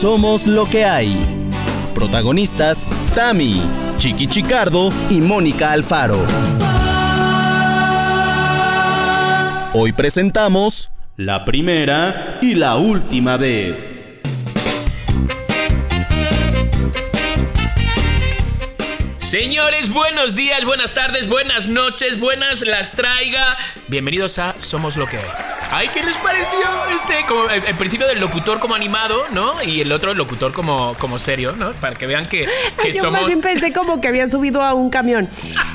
Somos lo que hay. Protagonistas, Tami, Chiqui Chicardo y Mónica Alfaro. Hoy presentamos la primera y la última vez. Señores, buenos días, buenas tardes, buenas noches, buenas las traiga. Bienvenidos a Somos lo que hay. Ay, ¿qué les pareció? Este, como el, el principio del locutor como animado, ¿no? Y el otro el locutor como, como serio, ¿no? Para que vean que, que Yo somos. más bien pensé como que había subido a un camión.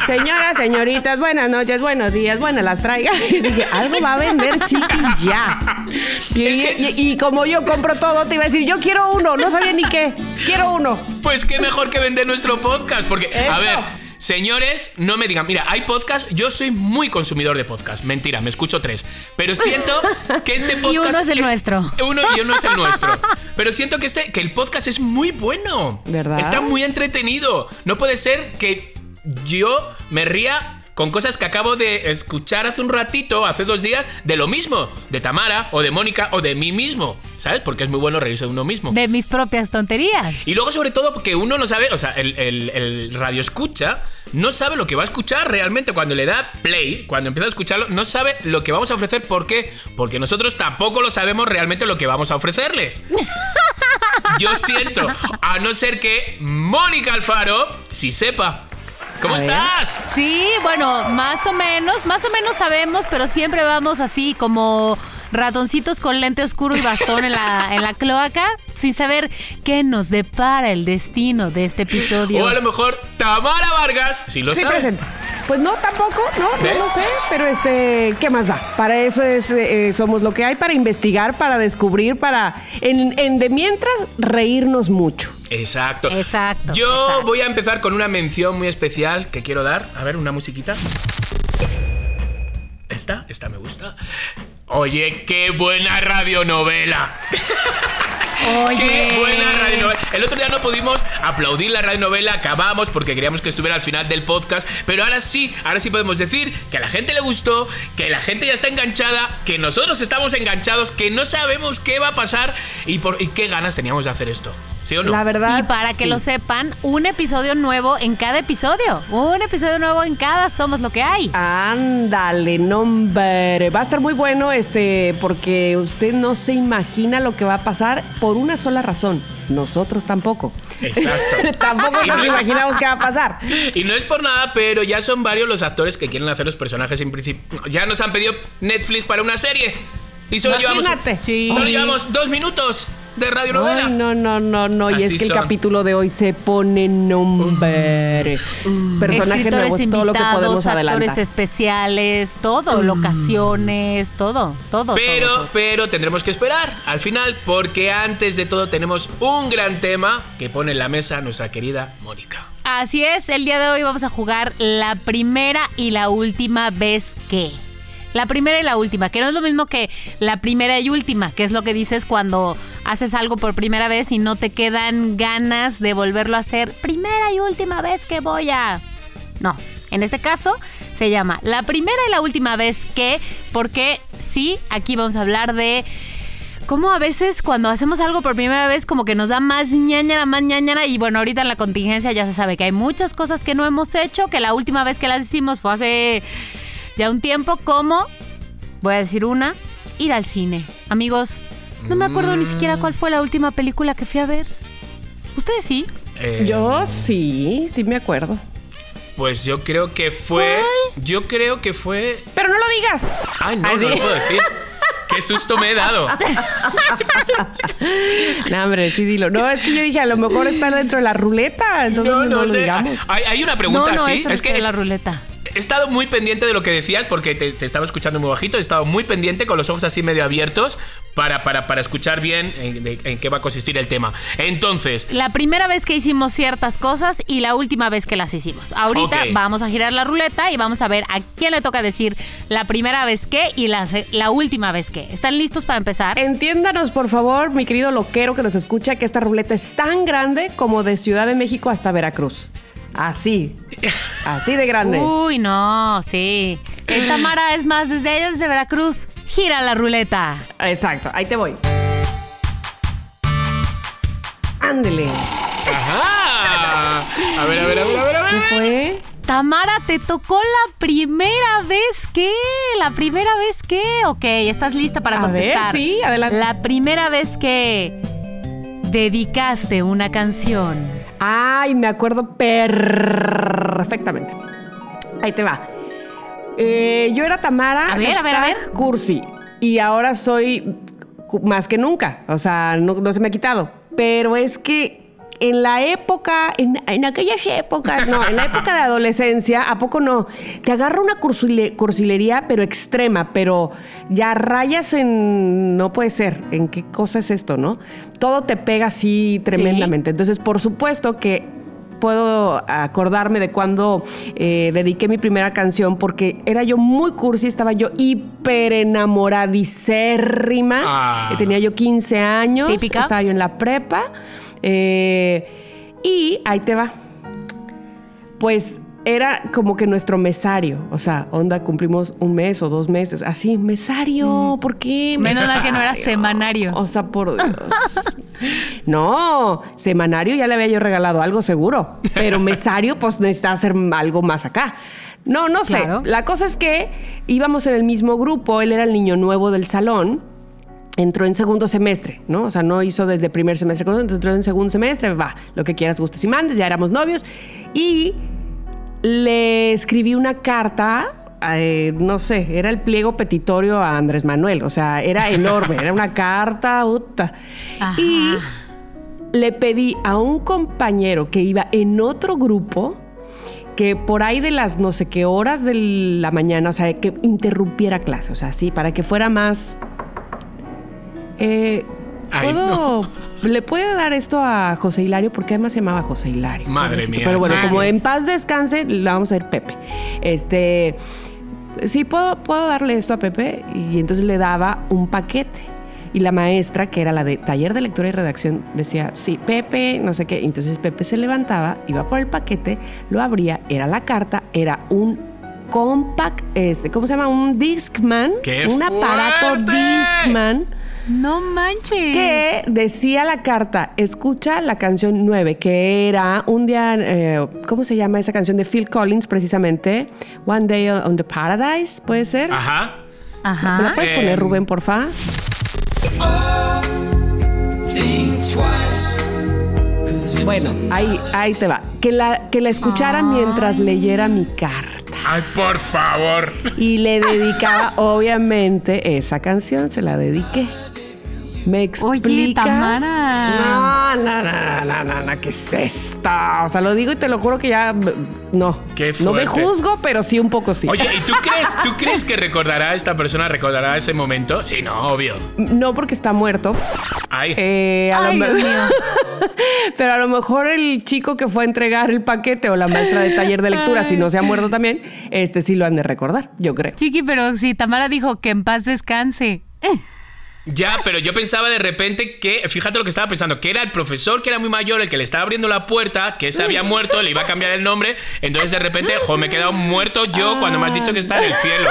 Señoras, señoritas, buenas noches, buenos días, buenas las traiga. Y dije, algo va a vender chiqui ya. Y, Es que- y- y como yo compro todo, te iba a decir, yo quiero uno, no sabía ni qué. Quiero uno. Pues qué mejor que vender nuestro podcast. Porque, a ver, señores, no me digan, mira, hay podcast, yo soy muy consumidor de podcast. Mentira, me escucho tres. Pero siento que este podcast. uno es el nuestro. Uno y uno es el nuestro. Pero siento que este, que el podcast es muy bueno. ¿Verdad? Está muy entretenido. No puede ser que yo me ría con cosas que acabo de escuchar hace un ratito, hace dos días, de lo mismo, de Tamara, o de Mónica, o de mí mismo. ¿Sabes? Porque es muy bueno reírse de uno mismo. De mis propias tonterías. Y luego, sobre todo, porque uno no sabe, o sea, el, el- el radio escucha no sabe lo que va a escuchar realmente cuando le da play, cuando empieza a escucharlo, no sabe lo que vamos a ofrecer. ¿Por qué? Porque nosotros tampoco lo sabemos realmente lo que vamos a ofrecerles. Yo siento, a no ser que Mónica Alfaro sí sepa. ¿Cómo estás? Sí, bueno, más o menos, más o menos sabemos, pero siempre vamos así como ratoncitos con lente oscuro y bastón en la, en la cloaca, sin saber qué nos depara el destino de este episodio. O a lo mejor Tamara Vargas, si lo Sí, sabe. presenta. Pues no, tampoco, no, no lo sé, pero este, ¿qué más da? Para eso es, eh, somos lo que hay, para investigar, para descubrir, para, en, en de mientras, reírnos mucho. Exacto. Exacto, Yo exacto. voy a empezar con una mención muy especial que quiero dar. A ver, una musiquita. Esta, esta me gusta. Oye, qué buena radionovela. Oye. Qué buena radionovela. El otro día no pudimos aplaudir la radionovela, acabamos porque queríamos que estuviera al final del podcast, pero ahora sí, ahora sí podemos decir que a la gente le gustó, que la gente ya está enganchada, que nosotros estamos enganchados, que no sabemos qué va a pasar y, por, y qué ganas teníamos de hacer esto. ¿Sí o no? La verdad. Y para que sí. lo sepan, un episodio nuevo en cada episodio. Un episodio nuevo en cada Somos lo que hay. Ándale, nombre. Va a estar muy bueno este porque usted no se imagina lo que va a pasar por una sola razón. Nosotros tampoco. Exacto. tampoco nos no- imaginamos qué va a pasar. Y no es por nada, pero ya son varios los actores que quieren hacer los personajes en principio. Ya nos han pedido Netflix para una serie. Y solo llevamos. Sí. solo llevamos dos minutos de radionovela. Ay, no, no, no, no. Y Así es que el capítulo de hoy se pone nombre. Personaje Escritores nuevo es todo lo que invitados, podemos actores adelantar. especiales, todo, locaciones, todo, todo. Pero, todo, todo. pero tendremos que esperar al final, porque antes de todo tenemos un gran tema que pone en la mesa nuestra querida Mónica. Así es, el día de hoy vamos a jugar la primera y la última vez que. La primera y la última, que no es lo mismo que la primera y última, que es lo que dices cuando haces algo por primera vez y no te quedan ganas de volverlo a hacer. Primera y última vez que voy a... No, en este caso se llama la primera y la última vez que, porque sí, aquí vamos a hablar de cómo a veces cuando hacemos algo por primera vez como que nos da más ñañara, más ñañara y bueno, ahorita en la contingencia ya se sabe que hay muchas cosas que no hemos hecho, que la última vez que las hicimos fue hace ya un tiempo, como, voy a decir una, ir al cine. Amigos, no me acuerdo ni siquiera cuál fue la última película que fui a ver. ¿Ustedes sí? Eh, Yo sí, sí me acuerdo. Pues yo creo que fue. Yo creo que fue. Pero no lo digas. Ay, no, Ay, no lo puedo decir. Qué susto me he dado. No, hombre, sí dilo. No, es que yo dije, a lo mejor está dentro de la ruleta, entonces no, lo sé. digamos. Hay, hay una pregunta no, no, así. eso Es que la ruleta. He estado muy pendiente de lo que decías porque te, te estaba escuchando muy bajito. He estado muy pendiente con los ojos así medio abiertos para, para, para escuchar bien en, de- en qué va a consistir el tema. Entonces, La primera vez que hicimos ciertas cosas y la última vez que las hicimos. Ahorita vamos a girar la ruleta y vamos a ver a quién le toca decir la primera vez que y la, la última vez que. ¿Están listos para empezar? Entiéndanos, por favor, mi querido loquero que nos escucha, que esta ruleta es tan grande como de Ciudad de México hasta Veracruz. Así. Así de grande. Uy, no, sí. El Tamara es más desde allá, desde Veracruz. Gira la ruleta. Exacto, ahí te voy. Ándele. Ajá. A ver, a ver, a ver, a ver, a ¿Qué ver. fue? Tamara, te tocó la primera vez que. La primera vez que. Ok, estás lista para A ver, contestar. sí, adelante. La primera vez que dedicaste una canción. Ay, me acuerdo perfectamente. Ahí te va. Eh, yo era Tamara. A ver, a ver, a hashtag Cursi. Y ahora soy más que nunca. O sea, no, no se me ha quitado. Pero es que en la época, en, en aquellas épocas, no, en la época de adolescencia, ¿a poco no? Te agarra una cursile- cursilería, pero extrema, pero ya rayas en. No puede ser. ¿En qué cosa es esto, no? Todo te pega así tremendamente. Entonces, por supuesto que puedo acordarme de cuando eh, dediqué mi primera canción porque era yo muy cursi, estaba yo hiper enamoradicérrima. Ah. Tenía yo 15 años, Típica. estaba yo en la prepa. Eh, y ahí te va. Pues era como que nuestro mesario, o sea, onda, cumplimos un mes o dos meses, así, mesario, ¿por qué? Menos mal que no era mesario? semanario. O sea, por Dios. No, semanario ya le había yo regalado algo seguro, pero mesario pues necesita hacer algo más acá. No, no sé. Claro. La cosa es que íbamos en el mismo grupo, él era el niño nuevo del salón. Entró en segundo semestre, ¿no? O sea, no hizo desde primer semestre, con nosotros, entró en segundo semestre, va, lo que quieras, gustes y mandes, ya éramos novios. Y le escribí una carta, eh, no sé, era el pliego petitorio a Andrés Manuel, o sea, era enorme, era una carta. Ajá. Y le pedí a un compañero que iba en otro grupo que por ahí de las no sé qué horas de la mañana, o sea, que interrumpiera clase, o sea, sí, para que fuera más... Eh, Ay, ¿Puedo, ¿Le puede dar esto a José Hilario? Porque además se llamaba José Hilario. Madre pobrecito. mía, Pero bueno, como en paz descanse, le vamos a ir Pepe. Este, sí, ¿puedo, puedo darle esto a Pepe. Y entonces le daba un paquete. Y la maestra, que era la de taller de lectura y redacción, decía, sí, Pepe, no sé qué. Entonces Pepe se levantaba, iba por el paquete, lo abría, era la carta, era un compact, este, ¿cómo se llama? Un Discman. ¡Qué un aparato fuerte! Discman No manches. que decía la carta, escucha la canción 9, que era un día, eh, ¿cómo se llama esa canción de Phil Collins precisamente? One Day on the Paradise, ¿puede ser? Ajá. ¿Me la Ajá. puedes Em. poner, Rubén, porfa? Bueno, ahí, ahí te va. Que la, que la escuchara mientras leyera mi carta. Ay, por favor. Y le dedicaba, obviamente, esa canción, se la dediqué. ¿Me explicas? Tamara. No, no, no, no, no, no, ¿qué es esto? O sea, lo digo y te lo juro que ya. No. Qué no me juzgo, pero sí un poco sí. Oye, ¿y tú crees, tú crees que recordará esta persona, recordará ese momento? Sí, no, obvio. No porque está muerto. Ay. Eh, a Ay, Dios mío. pero a lo mejor el chico que fue a entregar el paquete o la maestra de taller de lectura, si no se ha muerto también, este sí lo han de recordar, yo creo. Chiqui, pero si Tamara dijo que en paz descanse. Ya, pero yo pensaba de repente que, fíjate lo que estaba pensando, que era el profesor que era muy mayor, el que le estaba abriendo la puerta, que se había muerto, le iba a cambiar el nombre, entonces de repente, jo, me he quedado muerto yo cuando me has dicho que está en el cielo.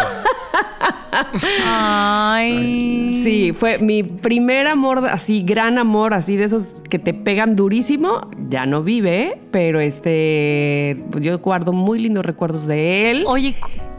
Ay. Sí, fue mi primer amor, así, gran amor, así de esos que te pegan durísimo. Ya no vive, pero este, yo guardo muy lindos recuerdos de él. Oye,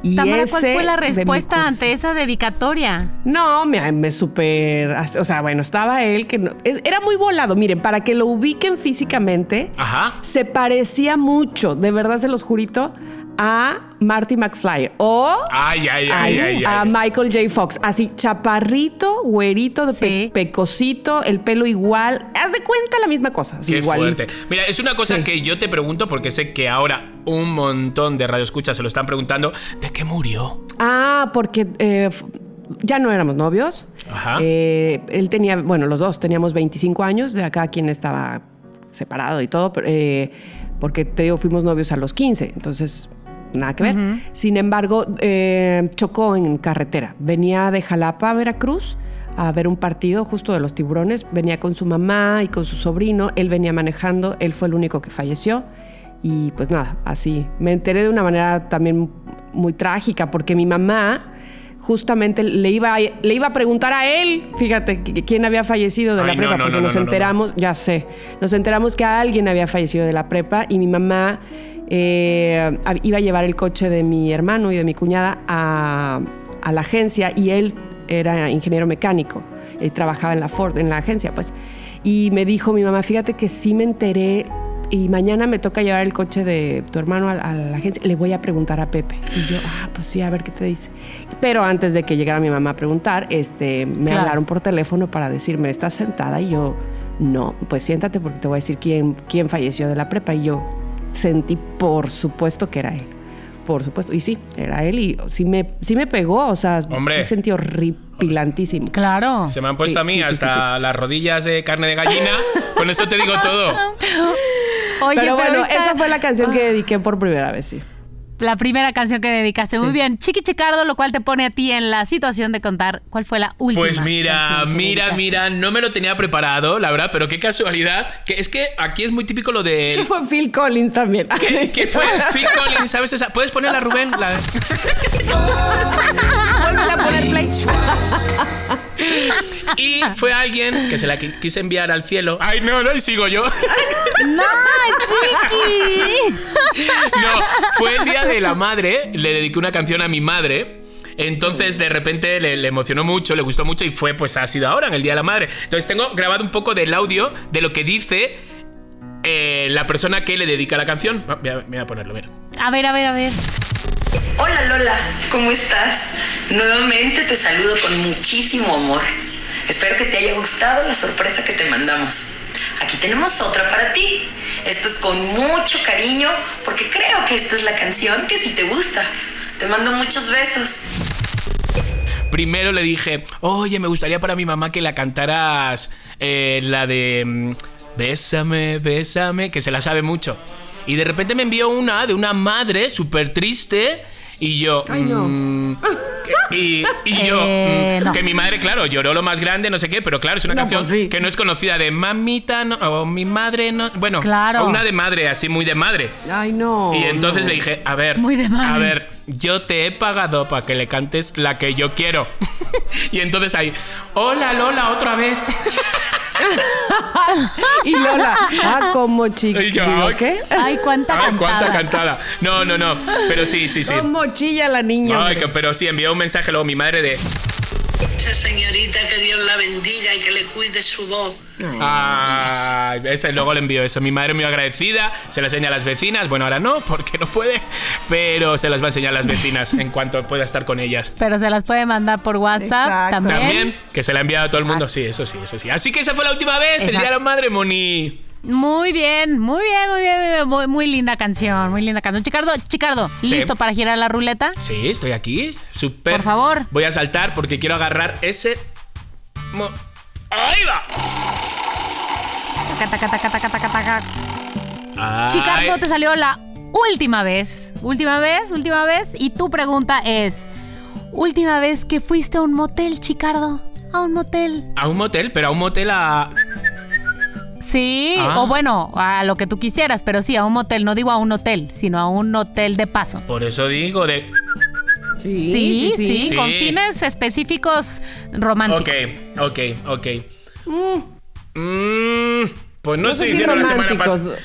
Y Tamara, ¿cuál ese fue la respuesta ante esa dedicatoria? No, me, me super, o sea, bueno, estaba él que no- es- era muy volado. Miren, para que lo ubiquen físicamente, Ajá. se parecía mucho, de verdad se los jurito, a Marty McFly o Ay, ay, ay, ay, a ay. Michael J. Fox. Así, chaparrito, güerito, de pe- pecosito, el pelo igual. Haz de cuenta la misma cosa. Qué fuerte. Mira, es una cosa Sí. que yo te pregunto porque sé que ahora un montón de radioescuchas se lo están preguntando. ¿De qué murió? Ah, porque eh, ya no éramos novios. Ajá. Eh, él tenía, bueno, los dos teníamos 25 años, de acá quien estaba separado y todo, eh, porque te digo, fuimos novios a los 15, entonces nada que ver. Sin embargo, eh, chocó en carretera. Venía de Jalapa a Veracruz a ver un partido justo de los tiburones. Venía con su mamá y con su sobrino. Él venía manejando. Él fue el único que falleció. Y pues nada, así. Me enteré de una manera también muy trágica porque mi mamá justamente le iba, a, le iba a preguntar a él, fíjate, qu- quién había fallecido de la Ay, prepa, no, porque no, nos no, no, no. enteramos, ya sé, nos enteramos que alguien había fallecido de la prepa y mi mamá eh, iba a llevar el coche de mi hermano y de mi cuñada a, a la agencia y él era ingeniero mecánico y trabajaba en la Ford, en la agencia, pues. Y me dijo mi mamá, fíjate que sí me enteré y mañana me toca llevar el coche de tu hermano a, a la agencia, le voy a preguntar a Pepe. Y yo, ah, pues sí, a ver qué te dice. Pero antes de que llegara mi mamá a preguntar, este, me Claro. hablaron por teléfono para decirme, ¿estás sentada? Y yo, no, pues siéntate porque te voy a decir quién, quién falleció de la prepa. Y yo sentí, por supuesto, que era él. Por supuesto. Y sí, era él y sí me, sí me pegó, o sea, Hombre. sí sentí horripilantísimo. Claro. Se me han puesto Sí, a mí sí, sí, hasta las rodillas de carne de gallina. Con eso te digo todo. Oye, pero bueno, esa fue la canción que dediqué por primera vez, sí. La primera canción que dedicaste. Muy bien. Chiqui Chicardo, lo cual te pone a ti en la situación de contar cuál fue la última. Pues mira, que mira, dedicaste. mira, no me lo tenía preparado, la verdad, pero qué casualidad. Que es que aquí es muy típico lo Que de. fue Phil Collins también. Que, que fue Phil Collins, ¿sabes esa? ¿Puedes ponerla, Rubén? La- Vuelve a poner play. Y fue alguien que se la qui- quise enviar al cielo. Ay, no, no, y sigo yo. ¡No, Chiqui! No, fue el día de la madre. Le dediqué una canción a mi madre. Entonces, de repente le, le emocionó mucho, le gustó mucho y fue, pues ha sido ahora, en el Día de la Madre. Entonces, tengo grabado un poco del audio de lo que dice eh, la persona que le dedica la canción. Va, Voy a, voy a ponerlo, mira. A ver, a ver, a ver. Hola Lola, ¿cómo estás? Nuevamente te saludo con muchísimo amor. Espero que te haya gustado la sorpresa que te mandamos. Aquí tenemos otra para ti. Esto es con mucho cariño porque creo que esta es la canción que sí te gusta. Te mando muchos besos. Primero le dije, oye, me gustaría para mi mamá que la cantaras eh, la de mm, Bésame, bésame, que se la sabe mucho. Y de repente me envió una de una madre súper triste y yo... Ay, no. mm, que- y, y yo... Eh, mm, no. Que mi madre, claro, lloró lo más grande, no sé qué, pero claro, es una No, canción pues sí. que no es conocida de mamita o mi madre no... Bueno, Claro. o una de madre, así muy de madre. Ay, no. Y entonces le dije, a ver, Muy de madres. a ver, yo te he pagado para que le cantes la que yo quiero. y entonces ahí, hola Lola, otra vez. Y Lola, ah, como ay. ¿Qué? Ay, cuánta Ay, cantada. cuánta cantada. No, no, no, pero sí, sí, sí. Como chilla la niña. Ay, que- pero sí, envió un mensaje luego mi madre de, Esa señorita que Dios la bendiga y que le cuide su voz. ah, ese luego le envió eso. Mi madre muy agradecida, se la enseña a las vecinas. Bueno, ahora no, porque no puede, pero se las va a enseñar a las vecinas en cuanto pueda estar con ellas. Pero se las puede mandar por WhatsApp Exacto. también. También, que se la ha enviado a todo el mundo. Sí, eso sí, eso sí. Así que esa fue la última vez, el día de la madre, Moni. Muy bien, muy bien, muy bien, muy, bien. Muy, linda canción, muy linda canción. Chicardo, Chicardo, Sí. ¿listo para girar la ruleta? Sí, estoy aquí. Súper. Por favor. Voy a saltar porque quiero agarrar ese. mo- ¡Ahí va! Taca, taca, taca. Chicardo, te salió la última vez. Última vez, última vez. Y tu pregunta es: ¿Última vez que fuiste a un motel, Chicardo? A un motel. A un motel, pero a un motel a. Sí, Ah. o bueno, a lo que tú quisieras, pero sí, a un motel. No digo a un hotel, sino a un hotel de paso. Por eso digo de. Sí, Sí, sí, sí. con fines específicos románticos. Ok, ok, ok. Mm, pues no, No estoy diciendo la semana pasada.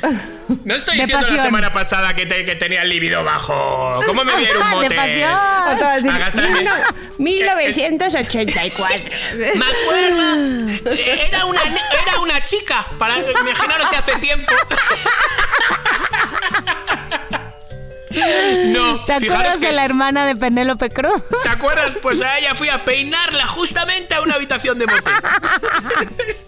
No estoy De diciendo la semana pasada que, te- que tenía el libido bajo. ¿Cómo me vieron un De motel? pasión. Otra vez, A gastarme- mil no- 1984. Me acuerdo. Era una, era una chica. Para imaginaros si hace tiempo. No, ¿Te acuerdas que. de la hermana de Penélope Cruz? ¿Te acuerdas? Pues a ella fui a peinarla justamente a una habitación de motel.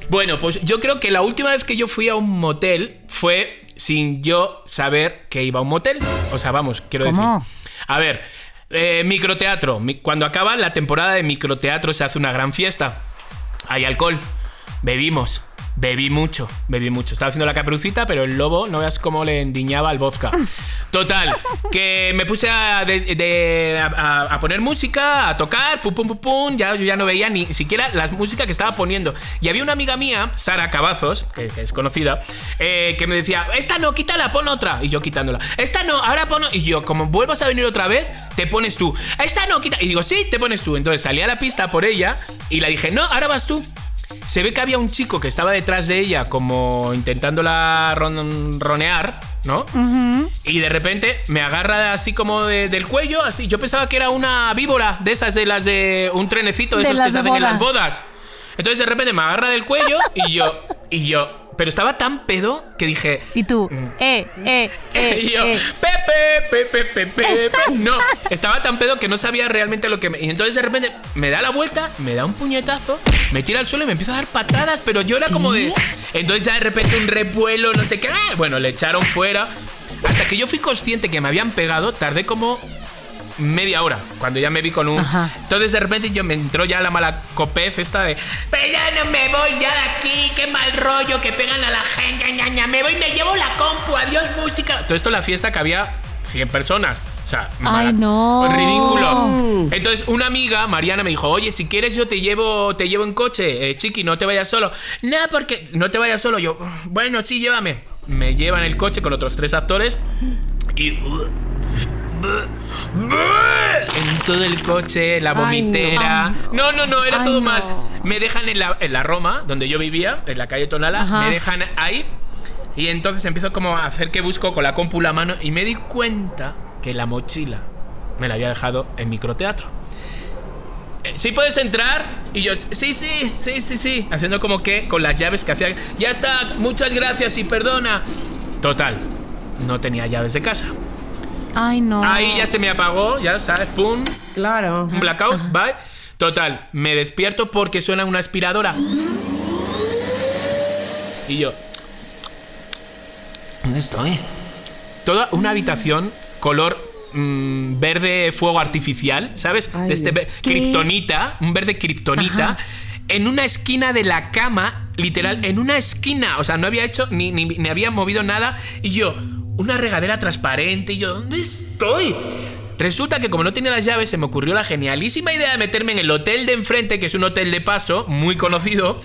bueno, pues yo creo que la última vez que yo fui a un motel fue sin yo saber que iba a un motel. O sea, vamos, quiero ¿Cómo? decir. A ver, eh, microteatro. Mi- Cuando acaba la temporada de microteatro se hace una gran fiesta. Hay alcohol. Bebimos. Bebí mucho, bebí mucho. Estaba haciendo la caperucita, pero el lobo no veas cómo le endiñaba al vodka. Total, que me puse a, de- de- a- a poner música, a tocar, pum, pum, pum, pum. Ya, yo ya no veía ni siquiera la música que estaba poniendo. Y había una amiga mía, Sara Cavazos, que, que es conocida, eh, que me decía: Esta no, quítala, pon otra. Y yo quitándola. Esta no, ahora pon. Y yo, como vuelvas a venir otra vez, te pones tú. Esta no, quita. Y digo: Sí, te pones tú. Entonces salí a la pista por ella y la dije: No, ahora vas tú. Se ve que había un chico que estaba detrás de ella, como intentándola ron- ronear, ¿no? Y de repente me agarra así como de- del cuello, así. Yo pensaba que era una víbora de esas de las de un trenecito de De esos que se hacen en las bodas. Entonces de repente me agarra del cuello y yo, y yo. Pero estaba tan pedo que dije. Y tú, eh, eh, eh, y yo, eh. Pepe, Pepe, Pepe, Pepe. No, estaba tan pedo que no sabía realmente lo que me. Y entonces de repente me da la vuelta, me da un puñetazo, me tira al suelo y me empieza a dar patadas, pero yo era como de. Entonces ya de repente un revuelo, no sé qué. ¡ah! Bueno, le echaron fuera. Hasta que yo fui consciente que me habían pegado, tardé como media hora cuando ya me vi con un Ajá. entonces de repente yo me entró ya la mala copez esta de pero ya no me voy ya de aquí qué mal rollo que pegan a la gente ña, ña, me voy me llevo la compu adiós música todo esto la fiesta que había 100 personas o sea Ay, no. ridículo. Entonces una amiga Mariana me dijo oye si quieres yo te llevo te llevo en coche eh, chiqui no te vayas solo no porque no te vayas solo yo bueno sí llévame me lleva en el coche con otros tres actores y en todo el coche, la Ay, vomitera. no. no, no, era Ay, todo no. mal. Me dejan en la, en la Roma, donde yo vivía, en la calle Tonala, Ajá. me dejan ahí. Y entonces empiezo como a hacer que busco con la compu la mano y me di cuenta que la mochila me la había dejado en microteatro. Eh, ¿Sí puedes entrar? Y yo, sí, sí, sí, sí, sí. Haciendo como que con las llaves que hacía. Ya está, muchas gracias y perdona. Total, no tenía llaves de casa. Ay, no. Ahí ya se me apagó, ya sabes, pum, Claro. un blackout, ¿vale? Total, me despierto porque suena una aspiradora. Y yo. ¿Dónde estoy? Toda una habitación color mm, verde fuego artificial, ¿sabes? Ay, de este kriptonita, un verde kriptonita. Ajá. En una esquina de la cama, literal, en una esquina. O sea, no había hecho ni, ni, ni había movido nada. Y yo, una regadera transparente. Y yo, ¿dónde estoy? Resulta que como no tenía las llaves, se me ocurrió la genialísima idea de meterme en el hotel de enfrente, que es un hotel de paso, muy conocido.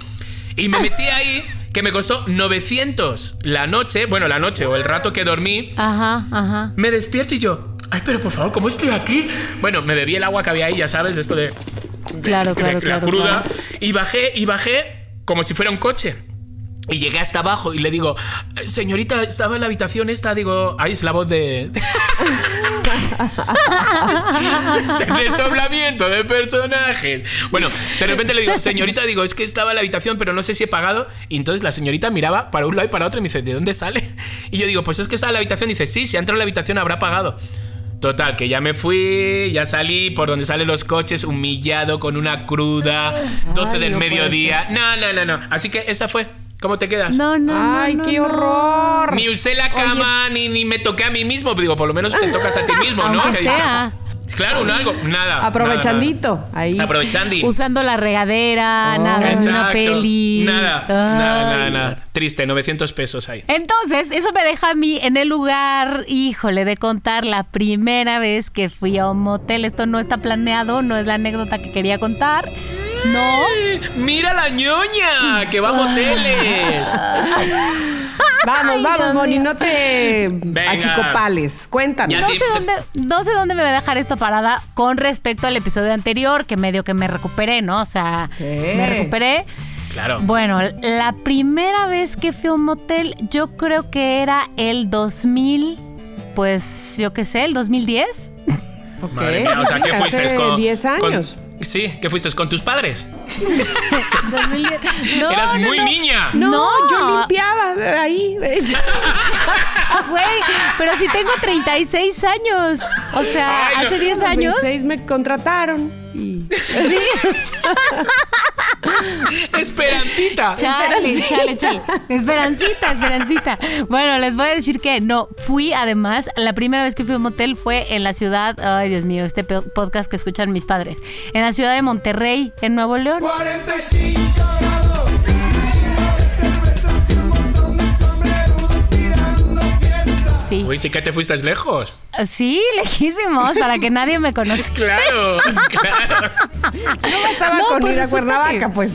Y me metí ahí, que me costó 900 la noche, bueno, la noche o el rato que dormí. Ajá, ajá. Me despierto y yo, ay, pero por favor, ¿cómo estoy aquí? Bueno, me bebí el agua que había ahí, ya sabes, de esto de. de- Claro, de- claro, la claro, cruda. claro. Y bajé, y bajé como si fuera un coche. Y llegué hasta abajo y le digo, señorita, estaba en la habitación esta, digo, ahí es la voz de. Desdoblamiento de personajes. Bueno, de repente le digo, señorita, digo, es que estaba en la habitación, pero no sé si he pagado. Y entonces la señorita miraba para un lado y para otro y me dice, ¿de dónde sale? Y yo digo, pues es que está en la habitación. Y dice, sí, si ha entrado en la habitación habrá pagado. Total, que ya me fui, ya salí por donde salen los coches, humillado con una cruda, 12 Ay, del no mediodía. No, no, no, no. Así que esa fue. ¿Cómo te quedas? No, no. Ay, no, qué no. horror. Ni usé la cama, ni, ni me toqué a mí mismo. Digo, por lo menos te tocas a ti mismo, ¿no? Aunque sea. Claro, un algo. Nada. Aprovechandito. Ahí. nada, nada. Aprovechando. Usando la regadera, Oh. nada, en una Exacto. peli. Nada, Ay. nada, nada, nada. Triste, 900 pesos ahí. Entonces, eso me deja a mí en el lugar, híjole, de contar la primera vez que fui a un motel. Esto no está planeado, no es la anécdota que quería contar. No. ¡Mira la ñoña! ¡Que va a moteles! Vamos, Ay, vamos, Dios Moni, mío. no te Venga. achicopales. Cuéntanos. Ya No te- sé, dónde, no sé dónde me va a dejar esto parada con respecto al episodio anterior, que medio que me recuperé, ¿no? O sea, Sí. me recuperé. Claro. Bueno, la primera vez que fui a un motel, yo creo que era el 2000, pues yo qué sé, el 2010. Ok. Madre mía, o sea, ¿qué Hace fuiste? Con, 10 con- años. Sí, ¿qué fuiste? ¿Con tus padres? 2010. No, Eras no, muy no. niña. No, No. yo limpiaba de ahí. de hecho. Güey, pero si tengo 36 años. O sea, Ay, no. hace 10 A los años. 26 me contrataron. Y... Esperancita. Chale, chale, chale. Esperancita, esperancita. Bueno, les voy a decir que no. Fui, además, la primera vez que fui a un motel fue en la ciudad. Ay, Dios mío, este podcast que escuchan mis padres. En la ciudad de Monterrey, en Nuevo León. 45 grados, Sí. Uy, sí que te fuiste lejos. Sí, lejísimos, para que nadie me conozca. Claro, claro. No estaba No, con pues ir a resulta Cuernavaca, que- pues.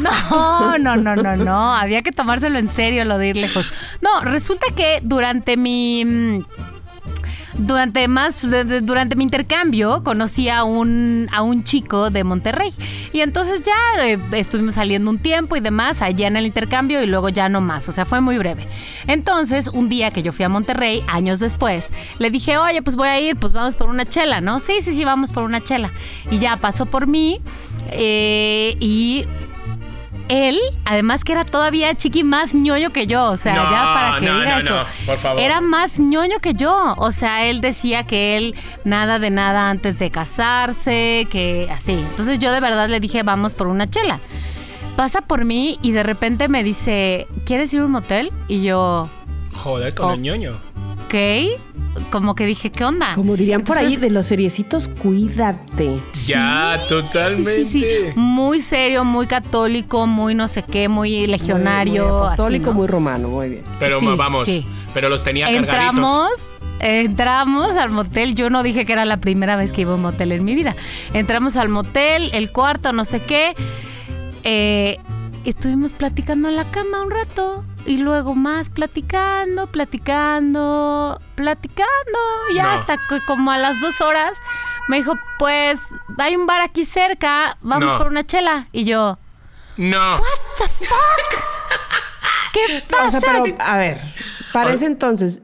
No, no, no, no, no. Había que tomárselo en serio lo de ir lejos. No, resulta que durante mi. Durante más, durante mi intercambio conocí a un, a un chico de Monterrey. Y entonces ya eh, estuvimos saliendo un tiempo y demás allá en el intercambio y luego ya no más. O sea, fue muy breve. Entonces, un día que yo fui a Monterrey, años después, le dije, oye, pues voy a ir, pues vamos por una chela, ¿no? Sí, sí, sí, vamos por una chela. Y ya pasó por mí eh, y él, además que era todavía chiqui más ñoño que yo, o sea, No, ya para que no, diga no, eso. no, por favor. Era más ñoño que yo, o sea, él decía que él nada de nada antes de casarse, que así. Entonces yo de verdad le dije, vamos por una chela. Pasa por mí y de repente me dice, ¿quieres ir a un motel? Y yo, Joder, con Oh. el ñoño. ¿ok? Como que dije, ¿qué onda? Como dirían por ahí, de los seriecitos, cuídate. Ya, totalmente. Sí, sí, sí. Muy serio, muy católico, muy no sé qué, muy legionario. Muy, muy así, apostólico, ¿no? muy romano, muy bien. Pero Sí, vamos, sí. pero los tenía cargaditos. Entramos, entramos al motel. Yo no dije que era la primera vez que iba a un motel en mi vida. Entramos al motel, el cuarto, no sé qué. Eh, estuvimos platicando en la cama un rato. Y luego más platicando, platicando, platicando. Ya No. hasta que como a las dos horas me dijo, pues hay un bar aquí cerca, vamos No. por una chela. Y yo, No. ¿qué O pasa? sea, pero, a ver, para ese entonces,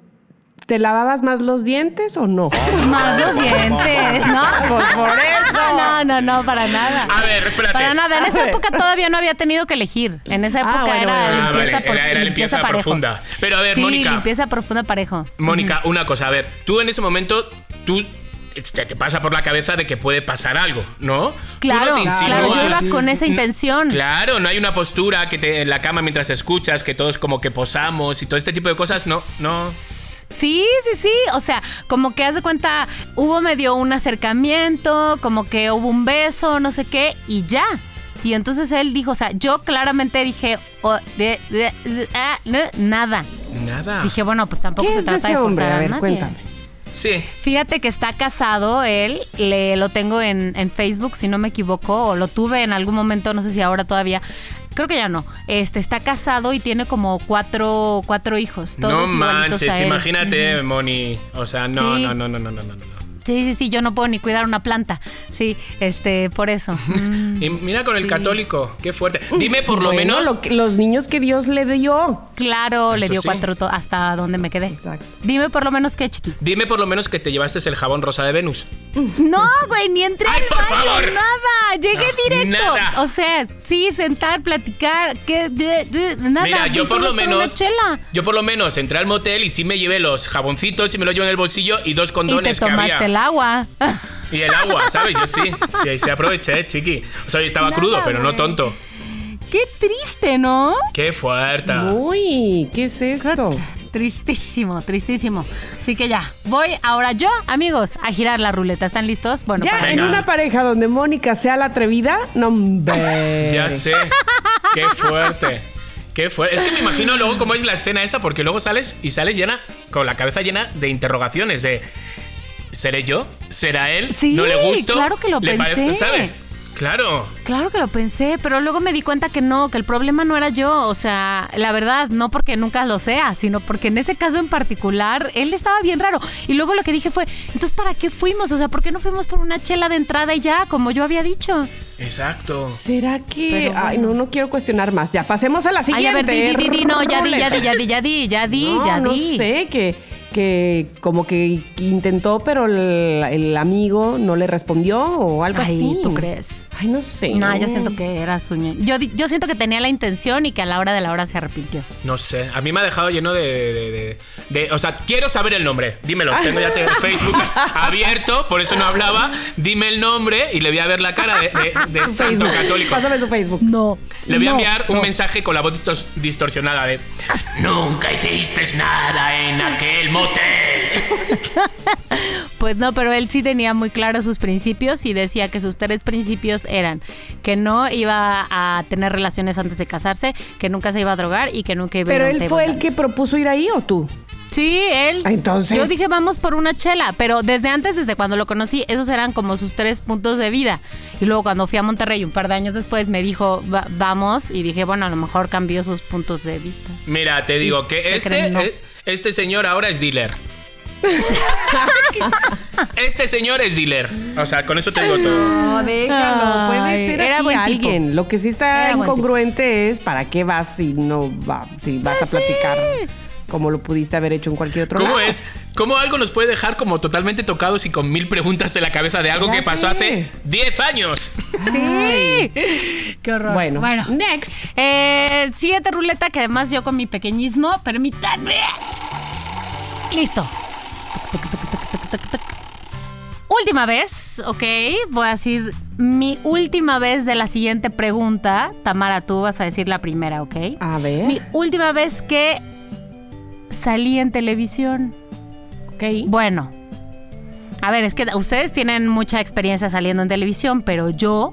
¿te lavabas más los dientes o no? Más los dientes, ¿no? Pues por eso. No, no, no, para nada. A ver, espérate. Para nada. En A esa ver. época todavía no había tenido que elegir. En esa Ah, época bueno, era bueno. Ah, limpieza, vale, por- era- era limpieza parejo. profunda. Pero a ver, sí, Mónica. limpieza profunda parejo. Mónica, una cosa, a ver, tú en ese momento, tú te, te pasa por la cabeza de que puede pasar algo, ¿no? Tú no Claro, te claro, yo iba con esa intención. Claro, no hay una postura que te en la cama mientras escuchas, que todos como que posamos y todo este tipo de cosas, no, no. Sí, sí, sí. O sea, como que haz de cuenta, hubo medio un acercamiento, como que hubo un beso, no sé qué, y ya. Y entonces él dijo, o sea, yo claramente dije, oh, de- de- de- ah, no, nada. Nada. Dije, bueno, pues tampoco ¿Qué se es de trata ese de hombre? forzar A a, ver, nadie. cuéntame. Sí. Fíjate que está casado él, le, lo tengo en, en Facebook, si no me equivoco, o lo tuve en algún momento, no sé si ahora todavía. Creo que ya no. Este está casado y tiene como cuatro, cuatro hijos. Todos no igualitos manches, a él. imagínate, Moni. O sea, no, Sí. no, no, no, no, no, no. Sí, sí, sí, yo no puedo ni cuidar una planta. Sí, este, por eso. Mm. Y mira con el Sí. católico, qué fuerte. Dime por lo Bueno, menos. lo que- los niños que Dios le dio. Claro, le dio sí. cuatro hasta donde me quedé. Exacto. Dime por lo menos qué, chiqui. Dime por lo menos que te llevaste el jabón rosa de Venus. No, güey, ni entré ¡Ay, al por baño, favor! nada. Llegué No, directo. nada. O sea, sí, sentar, platicar, que nada. Mira, yo por lo menos. chela. Yo por lo menos entré al motel y sí me llevé los jaboncitos y me los llevé en el bolsillo y dos Y te condones que tomaste había. el agua. Y el agua, ¿sabes? Yo sí. Sí, ahí se aproveché, chiqui. O sea, yo estaba Nada, crudo, pero no tonto. Qué triste, ¿no? Qué fuerte. Uy, ¿qué es esto? Tristísimo, tristísimo. Así que ya, voy ahora yo, amigos, a girar la ruleta. ¿Están listos? Bueno, Ya para en una pareja donde Mónica sea la atrevida, no hombre. Ya sé. Qué fuerte. Qué fuerte. Es que me imagino luego cómo es la escena esa, porque luego sales y sales llena, con la cabeza llena de interrogaciones de. ¿Seré yo? ¿Será él? Sí, ¿No le gusto? claro que lo ¿Le parece- pensé. ¿Sabes? Claro. Claro que lo pensé, pero luego me di cuenta que no, que el problema no era yo. O sea, la verdad, no porque nunca lo sea, sino porque en ese caso en particular, él estaba bien raro. Y luego lo que dije fue, entonces, ¿para qué fuimos? O sea, ¿por qué no fuimos por una chela de entrada y ya, como yo había dicho? Exacto. ¿Será que.? Pero Ay, no, no quiero cuestionar más. Ya, pasemos a la Ay, siguiente. a ver, di, di, di, di, no, ya di, ya di, ya di, ya di, ya di, No, ya no di. sé, que, que como que intentó, pero el, el amigo no le respondió o algo Ay, así. ¿tú crees? Ay, no sé. No, yo siento que era sueño. Yo, yo siento que tenía la intención y que a la hora de la hora se arrepintió. No sé. A mí me ha dejado lleno de. de- de- de- o sea, quiero saber el nombre. Dímelo. Tengo ya Facebook abierto, por eso no hablaba. Dime el nombre y le voy a ver la cara de, de- de Su santo Facebook. católico. Pásame su Facebook. No. Le voy a enviar un no. mensaje con la voz distor- distorsionada de Nunca hiciste nada en aquel motel. Pues no, pero él sí tenía muy claros sus principios y decía que sus tres principios eran que no iba a tener relaciones antes de casarse, que nunca se iba a drogar y que nunca iba a Pero ir a un él fue el que propuso ir ahí o tú. Sí, él. Entonces. Yo dije, vamos por una chela, pero desde antes, desde cuando lo conocí, esos eran como sus tres puntos de vida. Y luego cuando fui a Monterrey un par de años después, me dijo, "Va- vamos, y dije, bueno, a lo mejor cambió sus puntos de vista. Mira, te digo que ¿Qué este, creen? No. es, este señor ahora es dealer. este señor es dealer. O sea, con eso te digo todo. No, déjalo. Puede Ay, ser era así buen tipo. alguien. Lo que sí está Era buen incongruente es para qué vas si no va, si vas Pues a platicar como lo pudiste haber hecho en cualquier otro ¿Cómo lado. es? ¿Cómo algo nos puede dejar como totalmente tocados y con mil preguntas en la cabeza de algo Ya que pasó sé. hace 10 años? Ay. Qué horror. Bueno, bueno. next. Eh, siguiente ruleta que además yo con mi pequeñismo, permítanme. Listo. Última vez, ok. Voy a decir mi última vez de la siguiente pregunta. Tamara, tú vas a decir la primera, ok. A ver. Mi última vez que salí en televisión. Ok. Bueno, a ver, es que ustedes tienen mucha experiencia saliendo en televisión, pero yo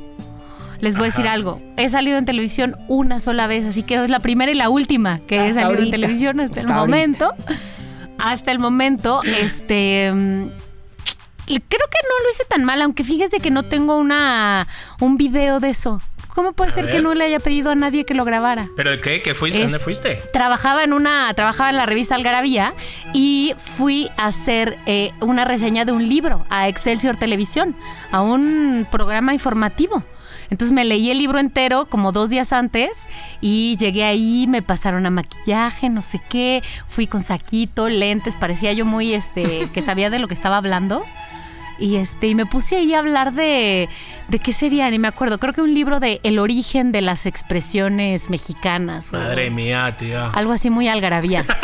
les voy a decir algo. He salido en televisión una sola vez, así que es la primera y la última que he salido en televisión hasta, el Hasta ahorita. Hasta el momento, este. mm, Creo que no lo hice tan mal, aunque fíjate que no tengo una un video de eso. ¿Cómo puede A ser que no le haya pedido a nadie que lo grabara? ¿Pero qué? ¿Qué fuiste? Es- ¿Dónde fuiste? Trabajaba en una, trabajaba en la revista Algarabía y fui a hacer eh, una reseña de un libro a Excelsior Televisión, a un programa informativo. Entonces me leí el libro entero como dos días antes y llegué ahí, me pasaron a maquillaje, no sé qué, fui con saquito, lentes, parecía yo muy este, que sabía de lo que estaba hablando. Y este, y me puse ahí a hablar de, de qué sería, ni me acuerdo, creo que un libro de el origen de las expresiones mexicanas. Madre mía, tío. algo así muy algarabía.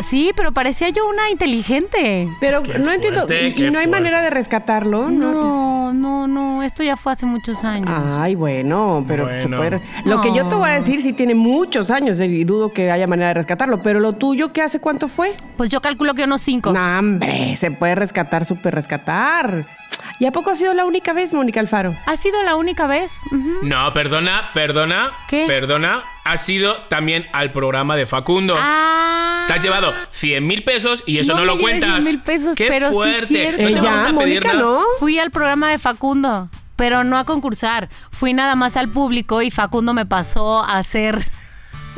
Sí, pero parecía yo una inteligente. Pero Qué no entiendo. fuerte, ¿Y, no hay fuerte. manera de rescatarlo? No, no, no. Esto ya fue hace muchos años. Ay, bueno, pero se puede- Lo que yo te voy a No. decir sí tiene muchos años y dudo que haya manera de rescatarlo. Pero lo tuyo, ¿qué hace cuánto fue? Pues yo calculo que unos cinco. No, hombre, se puede rescatar, súper rescatar. ¿Y a poco ha sido la única vez, Mónica Alfaro? Ha sido la única vez. No, perdona, perdona. ¿Qué? Perdona. Has ido también al programa de Facundo. Ah. Te has llevado 100 mil pesos y eso no, No lo me cuentas. 100,000 pesos, Qué pero sí es fuerte. cierto. no te vamos a pedir Mónica, nada. ¿no? Fui al programa de Facundo, pero no a concursar. Fui nada más al público y Facundo me pasó a hacer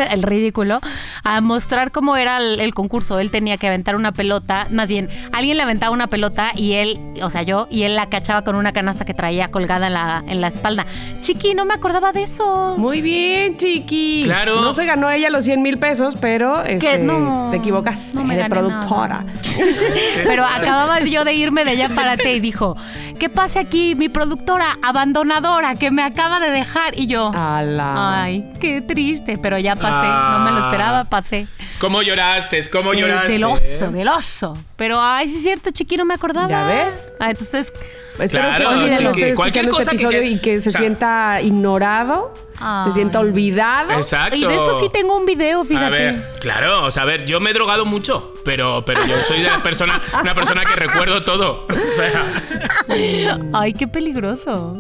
el ridículo, a mostrar cómo era el, el concurso. Él tenía que aventar una pelota, más bien, alguien le aventaba una pelota y él, o sea, yo, y él la cachaba con una canasta que traía colgada en la, en la espalda. Chiqui, no me acordaba de eso. Muy bien, chiqui. Claro. No se ganó ella los 100 mil pesos, pero este, no, te equivocaste no me de gané productora. Pero acababa yo de irme de allá para ti y dijo, ¿qué pasa aquí mi productora abandonadora que me acaba de dejar? Y yo, Ala. ay, qué triste, pero ya pasé, no me lo esperaba, pasé. ¿Cómo lloraste? ¿Cómo Eh, lloraste? del oso, del oso. Pero, ay, sí es cierto, chiqui, no me acordaba. ¿Ya ves? Ah, entonces, Espero Claro, que chiqui, esté cualquier escuchando cosa este que- episodio y que se o sea- sienta ignorado, se Ay. sienta olvidado. Exacto. y de eso sí tengo un video, fíjate. A ver, claro, o sea, a ver, yo me he drogado mucho, pero, pero yo soy de la persona, una persona que recuerdo todo. O sea, Ay, qué peligroso.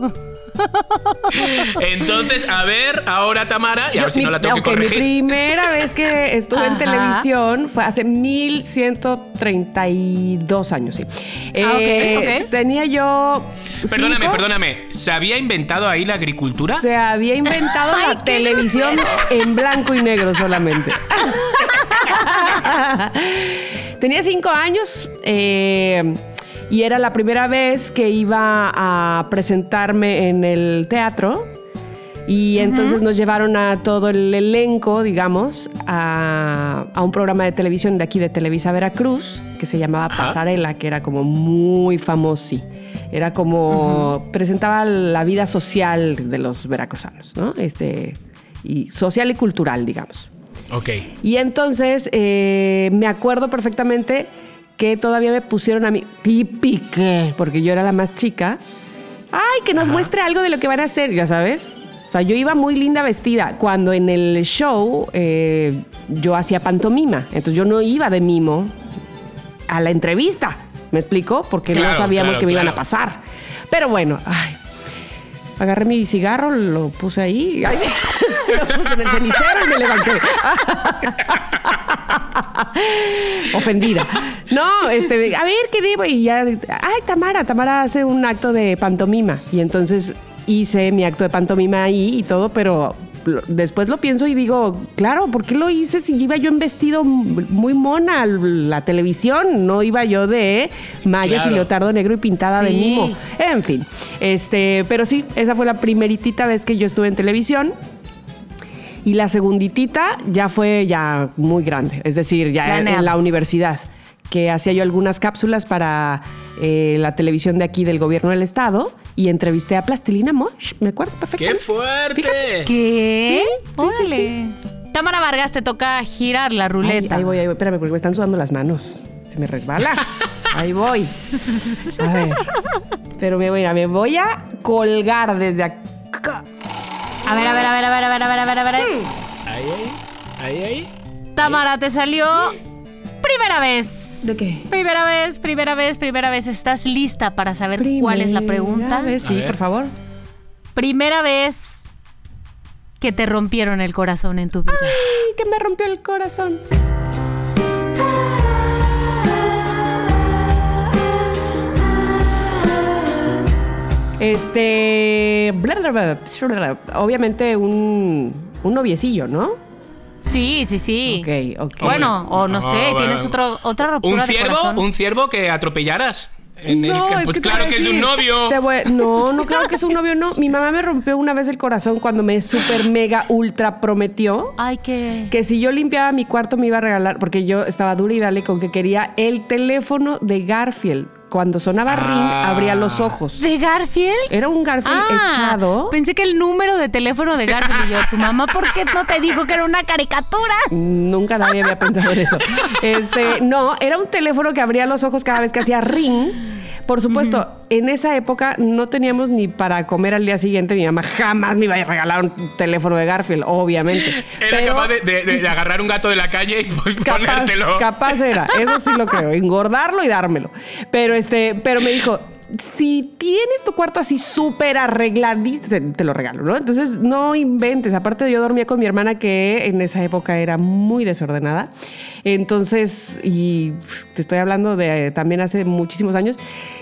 Entonces, a ver, ahora Tamara, y a Yo- ver si mi- no la tengo que ok, mi corregir. primera vez que estuve en televisión fue hace 1132 años, sí. Ah, ok, Eh, ok. Tenía yo. Perdóname, cinco. perdóname. ¿Se había inventado ahí la agricultura? Se había inventado Ay, la televisión en blanco y negro solamente. Tenía cinco años eh, y era la primera vez que iba a presentarme en el teatro. Y entonces nos llevaron a todo el elenco, digamos, a, a un programa de televisión de aquí de Televisa Veracruz, que se llamaba Ajá. Pasarela, que era como muy famoso. Era como presentaba la vida social de los veracruzanos, ¿no? Este, y social y cultural, digamos. Ok. Y entonces eh, me acuerdo perfectamente que todavía me pusieron a mí, típica, porque yo era la más chica. Ay, que nos Ajá. muestre algo de lo que van a hacer, ya sabes. O sea, yo iba muy linda vestida. Cuando en el show eh, yo hacía pantomima. Entonces yo no iba de mimo a la entrevista. ¿Me explico? Porque no sabíamos claro, que me iban a pasar. Pero bueno, ay. Agarré mi cigarro, lo puse ahí, lo puse en el cenicero y me levanté. Ofendida. No, este, a ver qué digo. Y ya, ay, Tamara, Tamara hace un acto de pantomima. Y entonces hice mi acto de pantomima ahí y todo, pero después lo pienso y digo, claro, ¿por qué lo hice si iba yo en vestido muy mona a la televisión? No iba yo de mallas Claro. y leotardo negro y pintada de mimo. En fin, este, pero sí, esa fue la primeritita vez que yo estuve en televisión. Y la segunditita ya fue ya muy grande, es decir, ya en la universidad, que hacía yo algunas cápsulas para eh, la televisión de aquí del gobierno del estado y entrevisté a Plastilina Mosh, me acuerdo ¡Qué perfectamente. fuerte! ¿Qué? Sí, sí, sí, Órale. Tamara Vargas, te toca girar la Ay, ruleta. ahí voy, ahí voy, espérame, porque me están sudando las manos. Se me resbala. ahí voy. A ver. Pero me voy, a- me voy a colgar desde acá. A ver, a ver, a ver, a ver, a ver, a ver, a ver, a ver. Ahí, ahí, ahí, ahí. Tamara, te salió primera vez. ¿De qué? Primera vez, primera vez, primera vez. ¿Estás lista para saber cuál es la pregunta? Primera vez, Sí, por favor. Primera vez que te rompieron el corazón en tu vida. Ay, que me rompió el corazón. Este. obviamente un, un noviecillo, ¿no? Sí, sí, sí. Ok, ok. Bueno, o no Ah, sé, tienes otro, otra ruptura ¿Un de ciervo? corazón. ¿Un ciervo que atropellaras? En el No, que- es pues que te claro que es un novio. te voy- no, no claro que es un novio, no. Mi mamá me rompió una vez el corazón cuando me super mega ultra prometió Ay, qué... que si yo limpiaba mi cuarto me iba a regalar, porque yo estaba dura y dale con que quería el teléfono de Garfield. Cuando sonaba Ring, Ah. abría los ojos. ¿De Garfield? Era un Garfield Ah, echado. pensé que el número de teléfono de Garfield y yo, tu mamá, ¿por qué no te dijo que era una caricatura? Nunca nadie había pensado en eso. Este, no, era un teléfono que abría los ojos cada vez que hacía ring. Por supuesto, en esa época no teníamos ni para comer al día siguiente. Mi mamá jamás me iba a regalar un teléfono de Garfield, obviamente. Era Pero capaz de, de- de agarrar un gato de la calle y capaz, ponértelo. capaz era, eso sí lo creo, engordarlo y dármelo. Pero este, pero me dijo, si tienes tu cuarto así súper arregladito, te, lo regalo, ¿no? Entonces no inventes. Aparte yo dormía con mi hermana que en esa época era muy desordenada. Entonces, y te estoy hablando de también hace muchísimos años.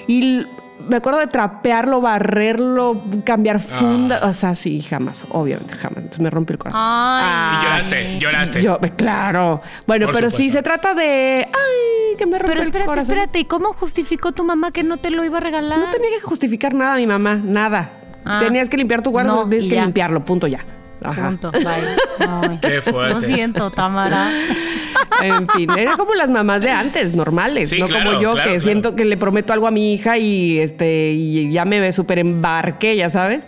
Y me acuerdo de trapearlo, barrerlo, cambiar funda. O sea, sí, jamás, obviamente, jamás. Entonces me rompió el corazón. Ay. Y lloraste, lloraste. Yo, claro. Bueno, Por pero si supuesto. se trata de. Ay, que me rompió Pero el espérate, corazón. espérate, ¿y cómo justificó tu mamá que no te lo iba a regalar? No tenía que justificar nada, mi mamá, nada. Ah. Tenías que limpiar tu cuarto, No, tienes y que ya. limpiarlo, punto ya. Ajá. Punto, bye. Ay. Qué fuerte. Lo siento, Tamara. En fin, era como las mamás de antes, normales, Sí, no claro, como yo claro, que claro. siento que le prometo algo a mi hija y este y ya me ve súper embarqué, ya sabes.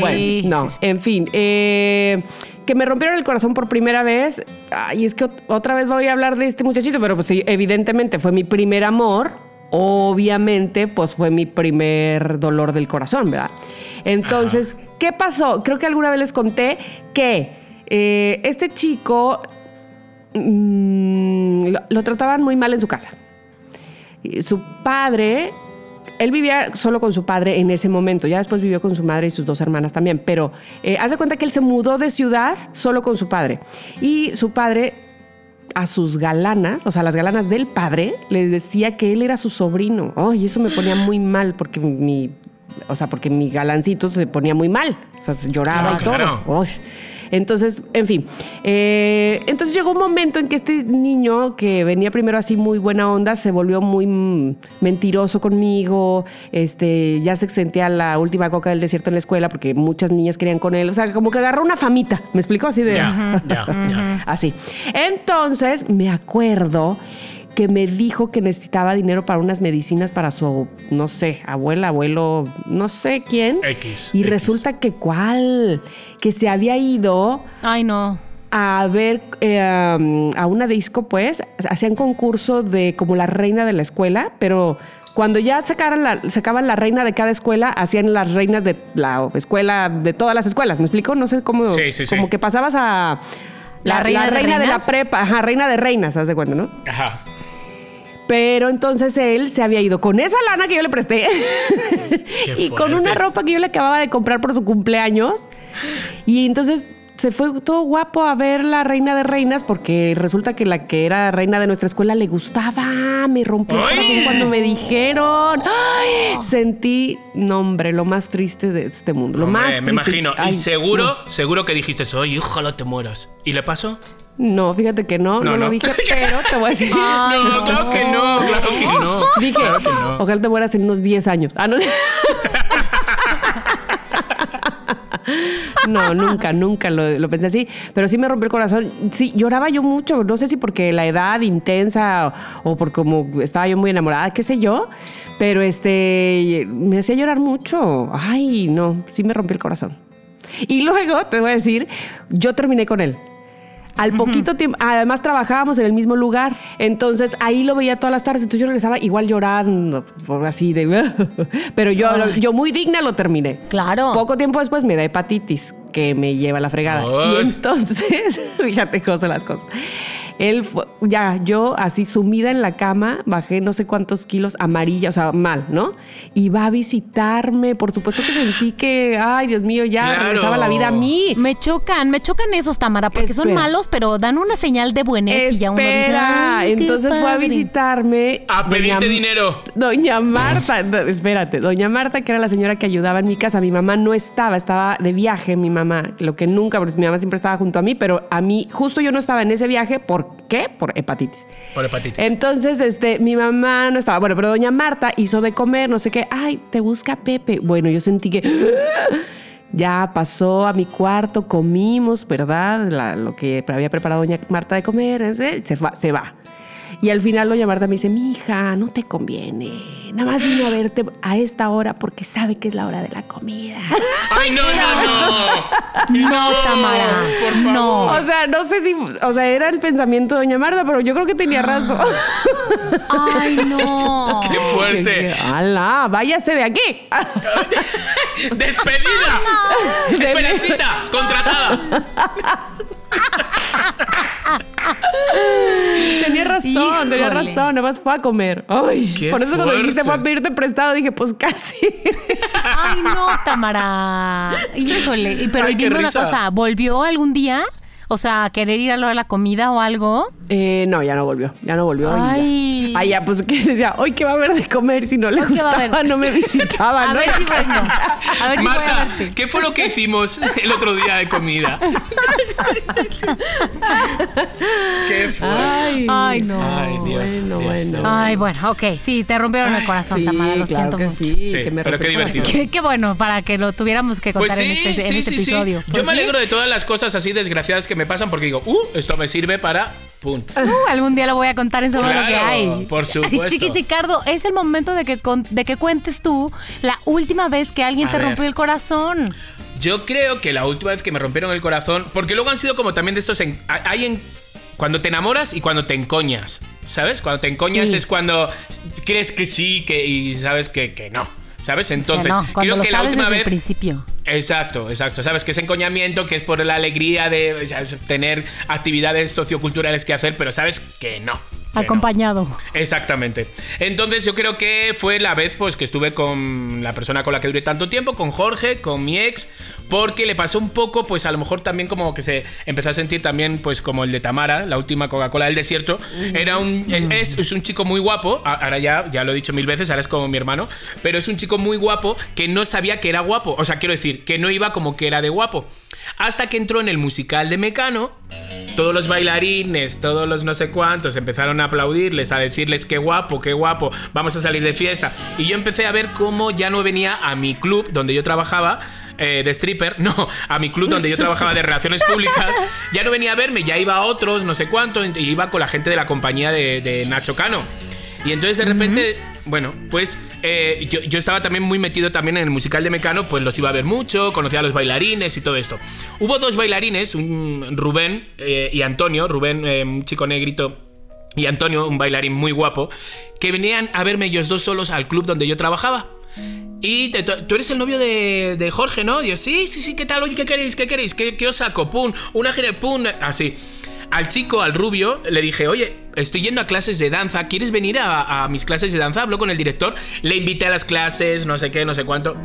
Bueno, no, en fin. eh, que me rompieron el corazón por primera vez. Ay, es que ot- otra vez voy a hablar de este muchachito, pero pues sí, evidentemente fue mi primer amor. Obviamente, pues fue mi primer dolor del corazón, ¿verdad? Entonces, ¿qué pasó? Creo que alguna vez les conté que eh, este chico mm, lo, trataban muy mal en su casa. Su padre, él vivía solo con su padre en ese momento, ya después vivió con su madre y sus dos hermanas también, pero eh, haz de cuenta que él se mudó de ciudad solo con su padre. Y su padre a sus galanas, o sea, las galanas del padre, le decía que él era su sobrino. Oh, y eso me ponía muy mal porque mi, o sea, porque mi galancito se ponía muy mal. O sea, lloraba Claro, y todo. claro. Uy. Entonces, en fin. eh, entonces llegó un momento en que este niño, que venía primero así muy buena onda, se volvió muy mentiroso conmigo. Este, ya se sentía la última coca del desierto en la escuela porque muchas niñas querían con él. O sea, como que agarró una famita. ¿Me explico? Así de. Ya, ya, ya. Así. Entonces, me acuerdo que me dijo que necesitaba dinero para unas medicinas para su, no sé, abuela, abuelo, no sé quién. X, Y X. resulta que cuál, que se había ido Ay, no. a ver eh, a una disco, pues, hacían concurso de como la reina de la escuela, pero cuando ya sacaran la, sacaban la reina de cada escuela, hacían las reinas de la escuela, de todas las escuelas, ¿me explico? No sé cómo, Sí, sí, sí. como que pasabas a... ¿La reina de de la prepa, ajá, reina de reinas, haz de cuenta, ¿no? Ajá. Pero entonces él se había ido con esa lana que yo le presté y con una ropa que yo le acababa de comprar por su cumpleaños. Y entonces se fue todo guapo a ver la reina de reinas porque resulta que la que era reina de nuestra escuela le gustaba. Me rompió el corazón cuando me dijeron. ¡Ay! Sentí, no hombre, lo más triste de este mundo. Lo Hombre, más me imagino. Ay, y seguro, seguro que dijiste, oye, ojalá te mueras. ¿Y le pasó? No, fíjate que no, no, No, lo no. dije, pero te voy a decir. Ay, no, claro que no, claro que no. Dije, Claro que no. ojalá te mueras en unos 10 años. Ah, no. No, nunca, nunca lo, lo pensé así. Pero sí me rompió el corazón. Sí, lloraba yo mucho. No sé si porque la edad intensa o, o por como estaba yo muy enamorada, qué sé yo. Pero este, me hacía llorar mucho. Ay, no, sí me rompió el corazón. Y luego, te voy a decir, yo terminé con él. Al poquito tiempo, además trabajábamos en el mismo lugar, entonces ahí lo veía todas las tardes, entonces yo regresaba igual llorando, así de... Pero yo, yo muy digna lo terminé. Claro. Poco tiempo después me da hepatitis, que me lleva a la fregada. Ay. Y entonces, fíjate cómo son las cosas. Él fue, ya, yo así sumida en la cama, bajé no sé cuántos kilos amarilla, o sea, mal, ¿no? Y va a visitarme, por supuesto que sentí que, ay, Dios mío, ya Claro. regresaba la vida a mí. Me chocan, me chocan esos, Tamara, porque son malos, pero dan una señal de buenez y ya uno dice, Espera, "Ay, entonces fue a padre". visitarme. A pedirte doña- dinero. Doña Marta, no, espérate, doña Marta, que era la señora que ayudaba en mi casa, mi mamá no estaba, estaba de viaje, mi mamá, lo que nunca, porque mi mamá siempre estaba junto a mí, pero a mí, justo yo no estaba en ese viaje, ¿por qué? Por hepatitis. Por hepatitis. Entonces, este, mi mamá no estaba. Bueno, pero doña Marta hizo de comer, no sé qué. Ay, te busca Pepe. Bueno, yo sentí que ya pasó a mi cuarto, comimos, ¿verdad? La- lo que había preparado doña Marta de comer, se va, se va. Y al final doña Marta me dice, mi hija, no te conviene. Nada más vino a verte a esta hora porque sabe que es la hora de la comida. ¡Ay, no, no, no! No, Tamara, Por favor. no. O sea, no sé si, o sea, era el pensamiento de doña Marta, pero yo creo que tenía razón. Ay, no. ¡Qué fuerte! ¡Hala! ¡Váyase de aquí! ¡Despedida! ¡Esperancita! ¡Contratada! Tenía razón, tenía razón, nada más fue a comer. Ay, Qué por eso cuando dijiste fue a fuerte. pedirte prestado, dije, pues casi. Ay, no, Tamara. Híjole. Y- Pero Ay, dime una cosa, ¿volvió algún día? O sea, querer ir a lo de la comida o algo. Eh, no, ya no volvió, ya no volvió. ya. Ay. Ya, pues que decía, hoy qué va a haber de comer si no le gustaba, no me visitaba, A ¿no? ver si vengo. A ver si voy a Marta, verte. ¿qué fue lo que hicimos el otro día de comida? ¡Qué fuerte! Ay, Ay, no. Ay, Dios, Bueno, Dios, bueno. Dios. Ay, bueno, ok. Sí, te rompieron el corazón, Sí, Tamara. Lo claro siento que mucho. sí, Sí, que me pero qué divertido. Qué, qué bueno, para que lo tuviéramos que Pues contar sí, en este, en este sí, sí. episodio. Yo Pues me alegro de todas las cosas así desgraciadas que me pasan porque digo, uh, esto me sirve para. ¡Pum! Uh, algún día lo voy a contar en Somos lo que hay. por supuesto. Chiqui Chicardo, es el momento de que, con- de que cuentes tú la última vez que alguien A te ver. rompió el corazón. Yo creo que la última vez que me rompieron el corazón, porque luego han sido como también de estos. en- hay en. Cuando te enamoras y cuando te encoñas, ¿sabes? Cuando te encoñas Sí. es cuando crees que sí que, y sabes que, que no, ¿sabes? Entonces, no, cuando creo lo que la última desde vez. el principio. Exacto, exacto. Sabes que es encoñamiento, que es por la alegría de ¿sabes? tener actividades socioculturales que hacer, pero sabes que no. Acompañado. Exactamente. Entonces yo creo que fue la vez pues que estuve con la persona con la que duré tanto tiempo, con Jorge, con mi ex, porque le pasó un poco, pues a lo mejor también como que se empezó a sentir también pues como el de Tamara, la última Coca-Cola del desierto. Era un es, es- es un chico muy guapo, ahora ya ya lo he dicho mil veces, ahora es como mi hermano, pero es un chico muy guapo que no sabía que era guapo, o sea, quiero decir, que no iba como que era de guapo. Hasta que entró en el musical de Mecano, todos los bailarines, todos los no sé cuántos empezaron a aplaudirles, a decirles qué guapo, qué guapo, vamos a salir de fiesta. Y yo empecé a ver cómo ya no venía a mi club donde yo trabajaba. eh, de stripper, no, a mi club donde yo trabajaba de relaciones públicas, ya no venía a verme, ya iba a otros, no sé cuánto, y iba con la gente de la compañía de, de Nacho Cano. Y entonces de repente, bueno, pues eh, yo, yo estaba también muy metido también en el musical de Mecano, pues los iba a ver mucho, conocía a los bailarines y todo esto. Hubo dos bailarines, un Rubén eh, y Antonio, Rubén, eh, un chico negrito, y Antonio, un bailarín muy guapo, que venían a verme ellos dos solos al club donde yo trabajaba. Y tú eres el novio de, de Jorge, ¿no? Y yo, sí, sí, sí, ¿qué tal? Oye, ¿qué queréis? ¿Qué queréis? ¿Qué, qué os saco? Pum, una gira, pum, así. Al chico, al rubio, le dije, oye, estoy yendo a clases de danza, ¿quieres venir a, a mis clases de danza? Hablo con el director, le invité a las clases, no sé qué, no sé cuánto.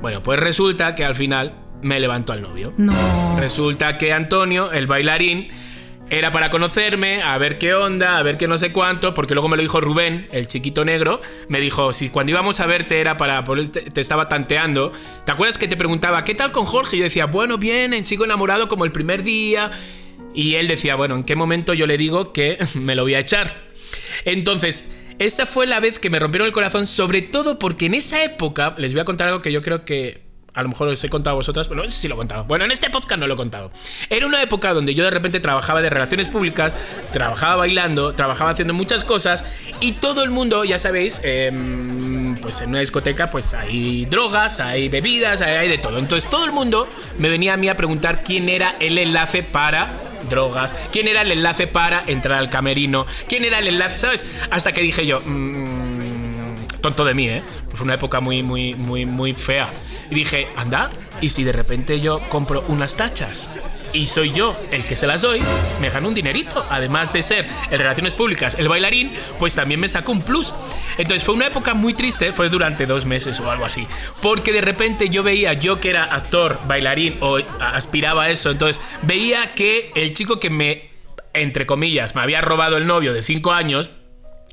Bueno, pues resulta que al final me levantó al novio. No. Resulta que Antonio, el bailarín, era para conocerme, a ver qué onda, a ver qué no sé cuánto, porque luego me lo dijo Rubén, el chiquito negro, me dijo, si cuando íbamos a verte era para, te estaba tanteando, ¿te acuerdas que te preguntaba, ¿qué tal con Jorge? Y yo decía, bueno, bien, sigo enamorado como el primer día. Y él decía, bueno, ¿en qué momento yo le digo que me lo voy a echar? Entonces, esa fue la vez que me rompieron el corazón, sobre todo porque en esa época, les voy a contar algo que yo creo que a lo mejor os he contado a vosotras, pero no sé si lo he contado. Bueno, en este podcast no lo he contado. Era una época donde yo de repente trabajaba de relaciones públicas, trabajaba bailando, trabajaba haciendo muchas cosas y todo el mundo, ya sabéis, em, pues en una discoteca pues hay drogas, hay bebidas, hay, hay de todo. Entonces todo el mundo me venía a mí a preguntar quién era el enlace para drogas, quién era el enlace para entrar al camerino, quién era el enlace, ¿sabes? Hasta que dije yo, mm, tonto de mí, ¿eh? Pues una época muy, muy, muy, muy fea. Y dije, anda, ¿y si de repente yo compro unas tachas? Y soy yo el que se las doy, me gano un dinerito. Además de ser en relaciones públicas el bailarín, pues también me saco un plus. Entonces fue una época muy triste, fue durante dos meses o algo así. Porque de repente yo veía, yo que era actor, bailarín o aspiraba a eso, entonces veía que el chico que me, entre comillas, me había robado el novio de cinco años,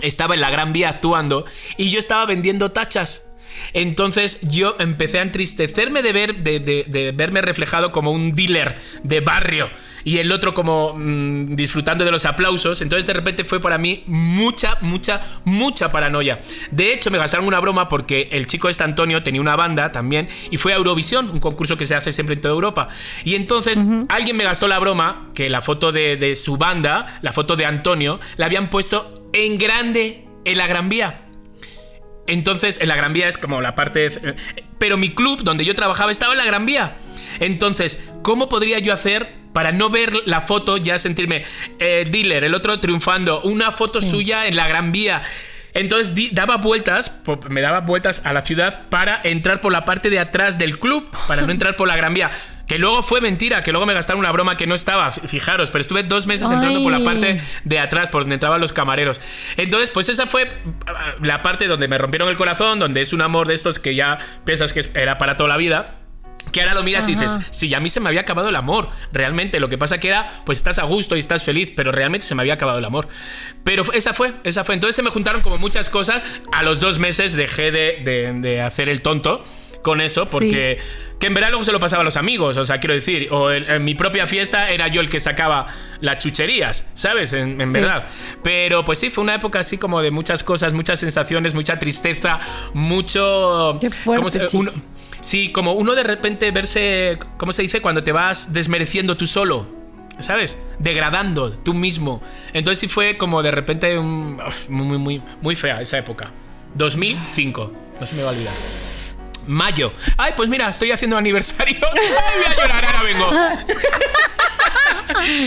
estaba en la Gran Vía actuando y yo estaba vendiendo tachas. Entonces yo empecé a entristecerme de, ver, de, de- de verme reflejado como un dealer de barrio y el otro como mm, disfrutando de los aplausos. Entonces de repente fue para mí mucha, mucha, mucha paranoia. De hecho me gastaron una broma porque el chico este Antonio tenía una banda también y fue a Eurovisión, un concurso que se hace siempre en toda Europa. Y entonces alguien me gastó la broma que la foto de, de su banda, la foto de Antonio, la habían puesto en grande en la Gran Vía. Entonces, en la Gran Vía es como la parte. de- Pero mi club, donde yo trabajaba, estaba en la Gran Vía. Entonces, ¿cómo podría yo hacer para no ver la foto, ya sentirme eh, dealer, el otro triunfando, una foto suya en la Gran Vía? Entonces di- daba vueltas, me daba vueltas a la ciudad para entrar por la parte de atrás del club, para no entrar por la Gran Vía. Que luego fue mentira, que luego me gastaron una broma que no estaba, fijaros, pero estuve dos meses entrando por la parte de atrás, por donde entraban los camareros. Entonces, pues esa fue ah, la parte donde me rompieron el corazón, donde es un amor de estos que ya piensas que era para toda la vida. Que ahora lo miras y dices, sí, a mí se me había acabado el amor. Realmente, lo que pasa que era, pues estás a gusto y estás feliz, pero realmente se me había acabado el amor. Pero esa fue, esa fue. Entonces se me juntaron como muchas cosas. A los dos meses dejé de, de- de hacer el tonto con eso, porque que en verdad luego se lo pasaba a los amigos, o sea, quiero decir, o en, en mi propia fiesta era yo el que sacaba las chucherías, ¿sabes? En, en Sí. verdad. Pero pues sí, fue una época así como de muchas cosas, muchas sensaciones, mucha tristeza, mucho... Qué fuerte, ¿cómo se- uno- sí, como uno de repente verse, ¿cómo se dice? Cuando te vas desmereciendo tú solo. ¿Sabes? Degradando tú mismo. Entonces sí fue como de repente un- muy, muy, muy fea esa época. 2005. No se me va a olvidar. Mayo. Ay, pues mira, estoy haciendo aniversario. Ay, voy a llorar, ahora vengo.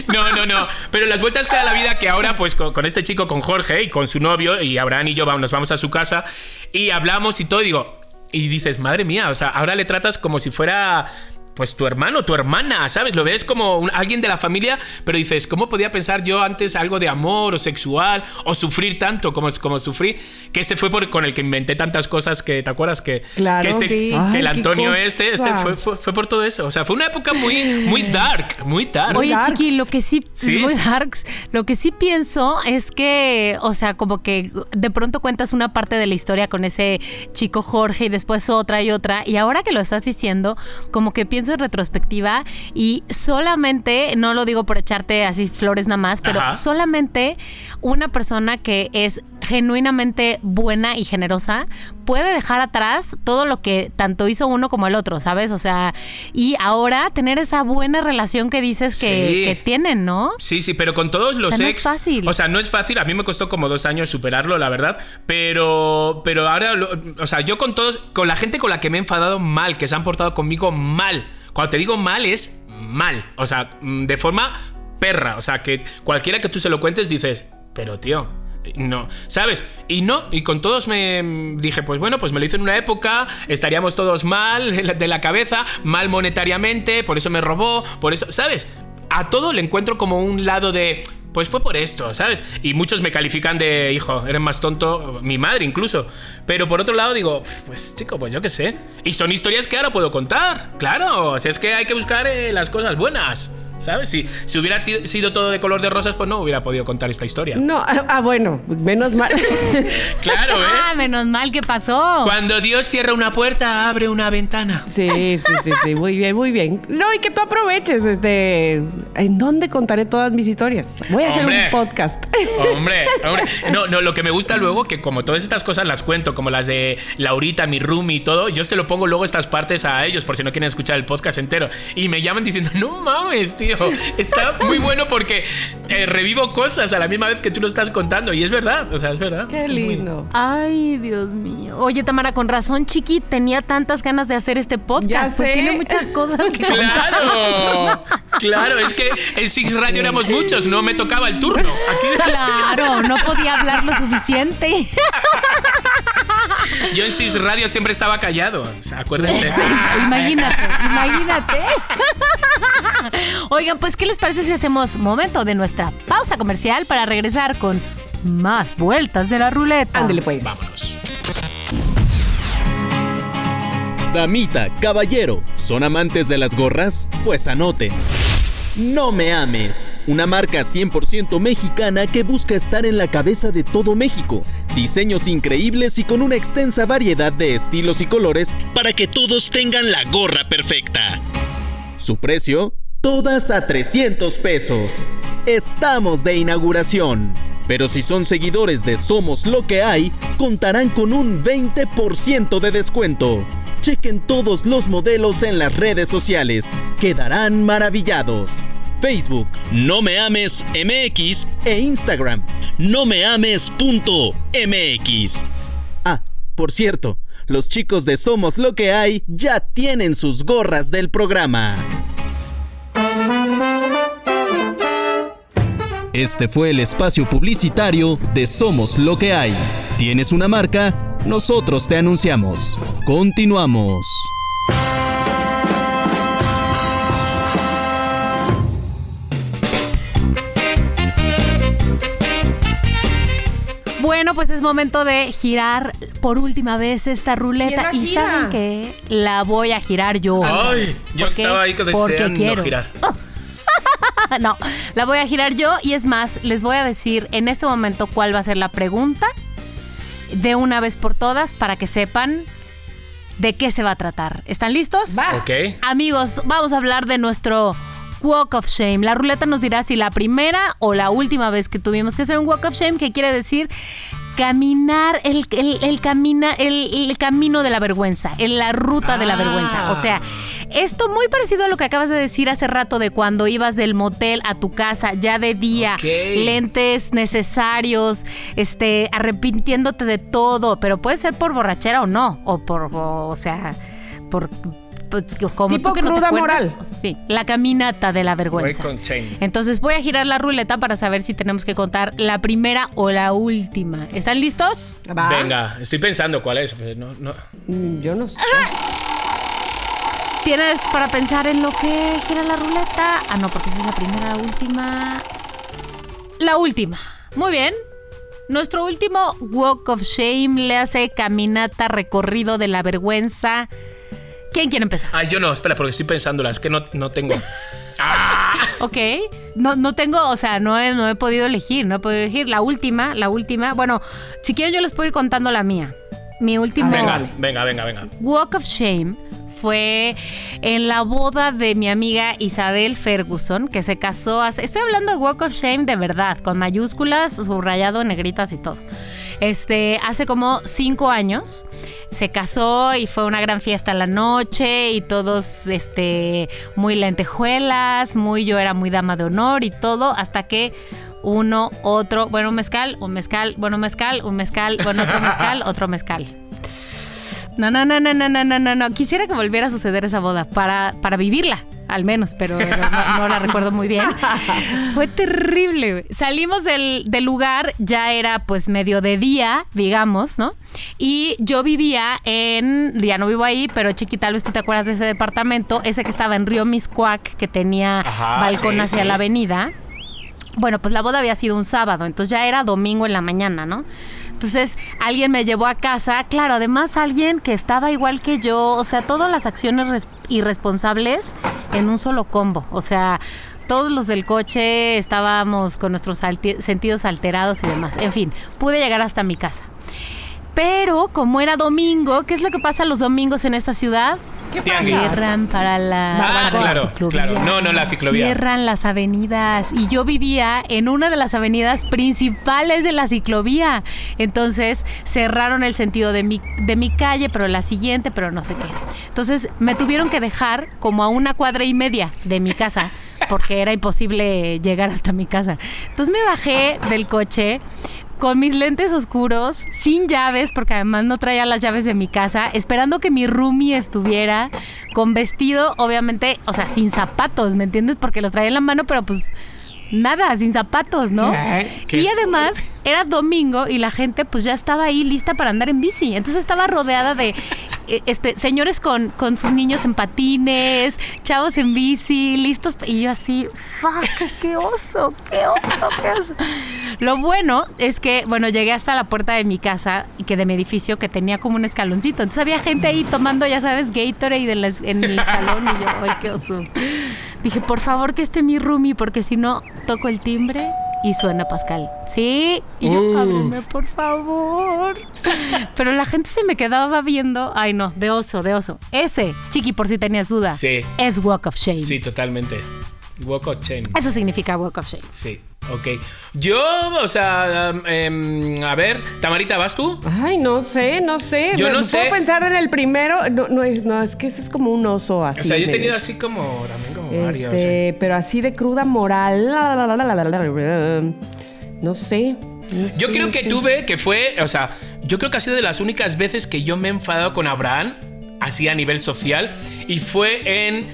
No, no, no. Pero las vueltas que da la vida que ahora, pues con, este chico, con Jorge y con su novio, y Abraham y yo vamos, nos vamos a su casa y hablamos y todo, y digo, y dices, madre mía, o sea, ahora le tratas como si fuera. Pues tu hermano, tu hermana, ¿sabes? Lo ves como un- alguien de la familia, pero dices, ¿cómo podía pensar yo antes algo de amor o sexual o sufrir tanto como, como sufrí? Que ese fue por, con el que inventé tantas cosas que, ¿te acuerdas? Que, Claro, que, este- sí. que Ay, el Antonio este, este fue, fue por todo eso. O sea, fue una época muy, muy dark, muy dark. Oye, darks. Chiqui, lo que sí, Sí. muy darks, lo que sí pienso es que, o sea, como que de pronto cuentas una parte de la historia con ese chico Jorge y después otra y otra, y ahora que lo estás diciendo, como que pienso en retrospectiva y solamente, no lo digo por echarte así flores nada más, pero Ajá. solamente una persona que es genuinamente buena y generosa puede dejar atrás todo lo que tanto hizo uno como el otro, ¿sabes? O sea, y ahora tener esa buena relación que dices que, Sí. que tienen, ¿no? Sí, sí, pero con todos los O sea, no ex. es fácil. O sea, no es fácil. A mí me costó como dos años superarlo, la verdad. Pero, pero ahora, lo- o sea, yo con todos, con la gente con la que me he enfadado mal, que se han portado conmigo mal. Cuando te digo mal, es mal. O sea, mm, de forma perra. O sea, que cualquiera que tú se lo cuentes dices, pero tío. No, ¿sabes? Y no, y con todos me mm, dije, pues bueno, pues me lo hizo en una época, estaríamos todos mal de la- cabeza, mal monetariamente, por eso me robó, por eso, ¿sabes? a todo le encuentro como un lado de. Pues fue por esto, ¿sabes? Y muchos me califican de, hijo, eres más tonto, mi madre incluso. Pero por otro lado digo, pues chico, pues yo qué sé. Y son historias que ahora puedo contar, claro. O sea, es que hay que buscar eh, las cosas buenas, ¿sabes? Si, si hubiera sido todo de color de rosas, pues no hubiera podido contar esta historia. No, ah, ah, bueno, menos mal. Claro, Ah, ¿ves? menos mal que pasó. Cuando Dios cierra una puerta, abre una ventana. Sí, sí, sí, sí, muy bien, muy bien. No, y que tú aproveches, este, ¿en dónde contaré todas mis historias? Voy a hacer Hombre. un podcast. Hombre, hombre. No, no, lo que me gusta luego, que como todas estas cosas las cuento, como las de Laurita, mi roomie y todo, yo se lo pongo luego estas partes a ellos por si no quieren escuchar el podcast entero. Y me llaman diciendo, no mames, tío, está muy bueno porque eh, revivo cosas a la misma vez que tú lo estás contando. Y es verdad, o sea, es verdad. Qué Es muy- lindo. Ay, Dios mío. Oye, Tamara, con razón, Chiqui tenía tantas ganas de hacer este podcast. Pues tiene muchas cosas que contar. Claro, claro, es que en Six Radio éramos muchos, no me tocaba el turno. Aquí Claro, no podía hablar lo suficiente. yo en Six Radio siempre estaba callado, o sea, acuérdense. imagínate, imagínate. Oigan, pues, ¿qué les parece si hacemos momento de nuestra pausa comercial para regresar con más vueltas de la ruleta? Ándele pues. Vámonos. Damita, caballero, ¿son amantes de las gorras? Pues anoten. No me ames, una marca 100% mexicana que busca estar en la cabeza de todo México. Diseños increíbles y con una extensa variedad de estilos y colores para que todos tengan la gorra perfecta. Su precio, todas a 300 pesos. Estamos de inauguración. Pero si son seguidores de Somos lo que hay, contarán con un 20% de descuento. Chequen todos los modelos en las redes sociales. Quedarán maravillados. Facebook, No Me Ames MX e Instagram, No Me Ames.mx. Ah, por cierto, los chicos de Somos lo que hay ya tienen sus gorras del programa. Este fue el espacio publicitario de Somos lo que hay. ¿Tienes una marca? Nosotros te anunciamos. Continuamos. Bueno, pues es momento de girar por última vez esta ruleta. ¿Quién la ¿Y saben qué? La voy a girar yo. Ay, yo estaba ahí Porque deseando quiero. girar. no, la voy a girar yo y es más, les voy a decir en este momento cuál va a ser la pregunta de una vez por todas para que sepan de qué se va a tratar. ¿Están listos? Va. Ok. Amigos, vamos a hablar de nuestro Walk of Shame. La ruleta nos dirá si la primera o la última vez que tuvimos que hacer un Walk of Shame, que quiere decir caminar el, el- el camina, el, el camino de la vergüenza, en la ruta de la Ah. vergüenza. O sea, esto muy parecido a lo que acabas de decir hace rato de cuando ibas del motel a tu casa ya de día, lentes necesarios, este, arrepintiéndote de todo, pero puede ser por borrachera o no, o por, o, o sea, por pues, como Tipo que cruda moral. Sí, la caminata de la vergüenza. Voy con shame. Entonces voy a girar la ruleta para saber si tenemos que contar la primera o la última. ¿Están listos? Va. Venga, estoy pensando cuál es. no- no. Mm, Yo no sé. ¿Tienes para pensar en lo que gira la ruleta? Ah, no, porque esa es la primera, la última. La última. Muy bien. Nuestro último Walk of Shame le hace caminata, recorrido de la vergüenza. ¿Quién quiere empezar? Ay, yo no, espera, porque estoy pensándola. Es que no, no tengo. ¡Ah! Ok. No, no tengo, o sea, no he, no he podido elegir, no he podido elegir. La última, la última. Bueno, si quieren yo les puedo ir contando la mía. Mi último Venga, venga, venga, venga. Walk of Shame fue en la boda de mi amiga Isabel Ferguson, que se casó hace... Estoy hablando de Walk of Shame de verdad, con mayúsculas, subrayado, negritas y todo. Este, hace como cinco años se casó y fue una gran fiesta la noche y todos, este, muy lentejuelas, muy, yo era muy dama de honor y todo, hasta que uno, otro, bueno, un mezcal, un mezcal, bueno, un mezcal, un mezcal, bueno, otro mezcal, otro mezcal. No, no, no, no, no, no, no, no, no. Quisiera que volviera a suceder esa boda para, para vivirla al menos, pero no, no la recuerdo muy bien. Fue terrible. Salimos del, del lugar, ya era pues medio de día, digamos, ¿no? Y yo vivía en, ya no vivo ahí, pero chiqui, tal vez tú te acuerdas de ese departamento, ese que estaba en Río Miscuac, que tenía Ajá, balcón sí, hacia sí. la avenida. Bueno, pues la boda había sido un sábado, entonces ya era domingo en la mañana, ¿no? Entonces alguien me llevó a casa, claro, además alguien que estaba igual que yo, o sea, todas las acciones res- irresponsables en un solo combo, o sea, todos los del coche estábamos con nuestros sentidos alterados y demás, en fin, pude llegar hasta mi casa. Pero como era domingo, ¿qué es lo que pasa los domingos en esta ciudad? Tianguis. Cierran para la, Ah, la claro, ciclovía. claro. No, no, la ciclovía. Cierran las avenidas. Y yo vivía en una de las avenidas principales de la ciclovía. Entonces cerraron el sentido de mi, de mi calle, pero la siguiente, pero no sé qué. Entonces me tuvieron que dejar como a una cuadra y media de mi casa. Porque era imposible llegar hasta mi casa. Entonces me bajé del coche con mis lentes oscuros, sin llaves, porque además no traía las llaves de mi casa, esperando que mi roomie estuviera con vestido, obviamente, o sea, sin zapatos, ¿me entiendes? Porque los traía en la mano, pero pues nada, sin zapatos, ¿no? Qué Y además era domingo y la gente pues ya estaba ahí lista para andar en bici. Entonces estaba rodeada de eh, este, señores con, con sus niños en patines, chavos en bici, listos. Y yo así, fuck, qué oso, qué oso, qué oso. Lo bueno es que, bueno, llegué hasta la puerta de mi casa y que de mi edificio que tenía como un escaloncito. Entonces había gente ahí tomando, ya sabes, Gatorade en, las- en el salón y yo, ay, qué oso. Dije, por favor que esté mi roomie, porque si no, toco el timbre y suena Pascal. Sí, y yo, Uf. ábreme, por favor. Pero la gente se me quedaba viendo. Ay, no, de oso, de oso. Ese, chiqui, por si tenías duda, Sí. es Walk of Shame. Sí, totalmente. Walk of Shame. Eso significa Walk of Shame. Sí, ok. Yo, o sea, em, a ver, Tamarita, ¿vas tú? Ay, no sé, no sé. Yo no puedo sé. pensar en el primero. No, no, es, no, es que ese es como un oso así. O sea, yo he tenido así como, también como varios. Este, eh. pero así de cruda moral. No sé. no Yo sé, creo que sé. tuve, que fue, o sea, yo creo que ha sido de las únicas veces que yo me he enfadado con Abraham, así a nivel social, y fue en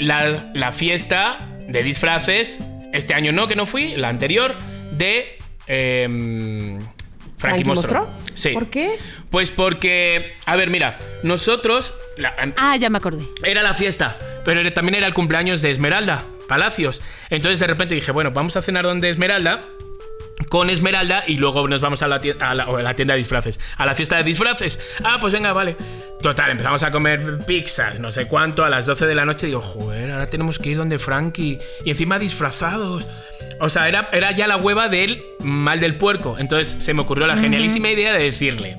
la, la fiesta de disfraces, este año no, que no fui, la anterior, de em, Frankie ¿Frankie Monstro. Monstro? Sí. ¿Por qué? Pues porque, a ver, mira, nosotros, la- Ah, ya me acordé. era la fiesta, pero también era el cumpleaños de Esmeralda, Palacios. Entonces de repente dije, bueno, vamos a cenar donde Esmeralda, con Esmeralda, y luego nos vamos a la, tie- a la- o a la tienda de disfraces, a la fiesta de disfraces. Ah, pues venga, vale. Total, empezamos a comer pizzas, no sé cuánto, a las 12 de la noche. Digo, joder, ahora tenemos que ir donde Frankie. Y encima disfrazados. O sea, era, era ya la hueva del mal del puerco. Entonces se me ocurrió la genialísima idea de decirle,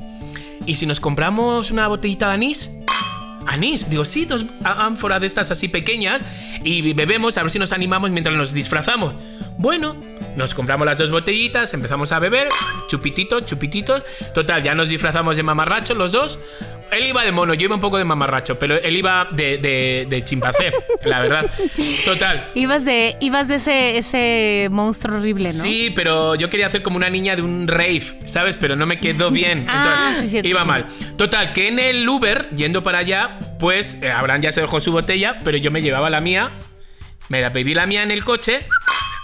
¿y si nos compramos una botellita de anís? anís. Digo, sí, dos ánforas de estas así pequeñas y bebemos a ver si nos animamos mientras nos disfrazamos. Bueno, nos compramos las dos botellitas, empezamos a beber, chupititos, chupititos. Total, ya nos disfrazamos de mamarrachos los dos. Él iba de mono, yo iba un poco de mamarracho, pero él iba de, de, de chimpancé, la verdad. Total. Ibas de, ibas de ese, ese monstruo horrible, ¿no? Sí, pero yo quería hacer como una niña de un rave, ¿sabes? Pero no me quedó bien. Ah, sí, cierto, iba sí. mal. Total, que en el Uber, yendo para allá, pues eh, Abraham ya se dejó su botella, pero yo me llevaba la mía, me la bebí la mía en el coche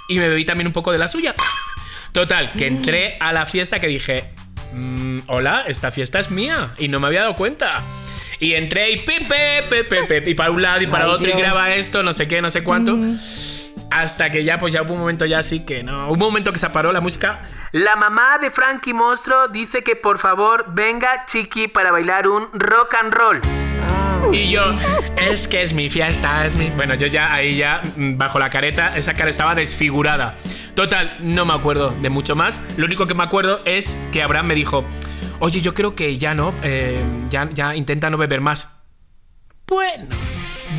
y me bebí también un poco de la suya. Total, que entré a la fiesta que dije, "Mm, hola, esta fiesta es mía y no me había dado cuenta. Y entré y pepe, pepe, pepe, y para un lado y para Ay, otro y graba esto, no sé qué, no sé cuánto. Hasta que ya, pues ya hubo un momento ya así que no. Hubo un momento que se paró la música. La mamá de Frankie Monstruo dice que por favor venga Chiqui para bailar un rock and roll. Y yo, es que es mi fiesta, es mi. Bueno, yo ya ahí ya, mm, bajo la careta, esa cara estaba desfigurada. Total, no me acuerdo de mucho más. Lo único que me acuerdo es que Abraham me dijo: Oye, yo creo que ya no, eh, ya, ya intenta no beber más. Bueno,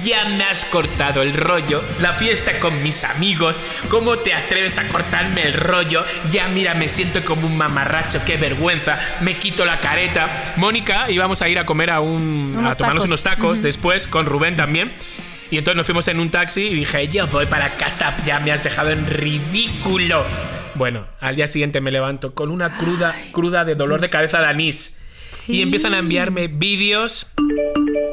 ya me has cortado el rollo. La fiesta con mis amigos. ¿Cómo te atreves a cortarme el rollo? Ya mira, me siento como un mamarracho. Qué vergüenza. Me quito la careta. Mónica, íbamos a ir a comer a un. Unos a tomarnos tacos. unos tacos después con Rubén también. Y entonces nos fuimos en un taxi y dije, yo voy para casa, ya me has dejado en ridículo. Bueno, al día siguiente me levanto con una cruda, cruda de dolor de cabeza de anís. Y empiezan a enviarme vídeos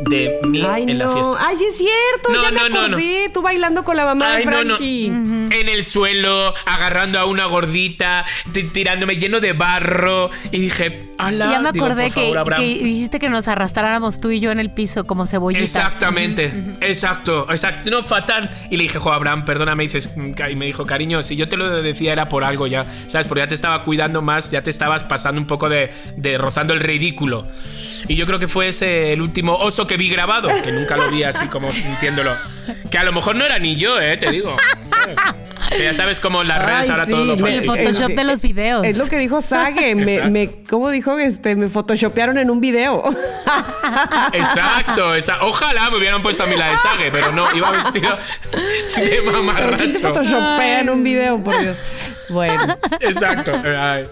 de mí Ay, en la no. fiesta. Ay, sí es cierto. No, ya me no, no, no. acordé. Tú bailando con la mamá Ay, de no, no. Frankie. En el suelo, agarrando a una gordita, ti- tirándome lleno de barro. Y dije, ala. ya me digo, acordé por que, favor, que hiciste que nos arrastráramos tú y yo en el piso como cebollitas. Exactamente, exacto, exacto, no fatal. Y le dije, jo, Abraham, perdóname, y dices, y me dijo, cariño, si yo te lo decía era por algo ya, ¿sabes? Porque ya te estaba cuidando más, ya te estabas pasando un poco de, de rozando el ridículo. Y yo creo que fue ese el último oso que vi grabado, que nunca lo vi así como sintiéndolo. Que a lo mejor no era ni yo, eh, te digo, ¿sabes? Que ya sabes cómo en las redes Ay, ahora sí, todo lo me- El falsifican. Photoshop de los videos. Es lo que dijo Sage. me, me, ¿Cómo dijo? Este, me photoshopearon en un video. Exacto, esa, ojalá me hubieran puesto a mí la de Sage, pero no, iba vestido de mamarracho. Photoshopea en un video, por Dios. Bueno. Exacto. Ay.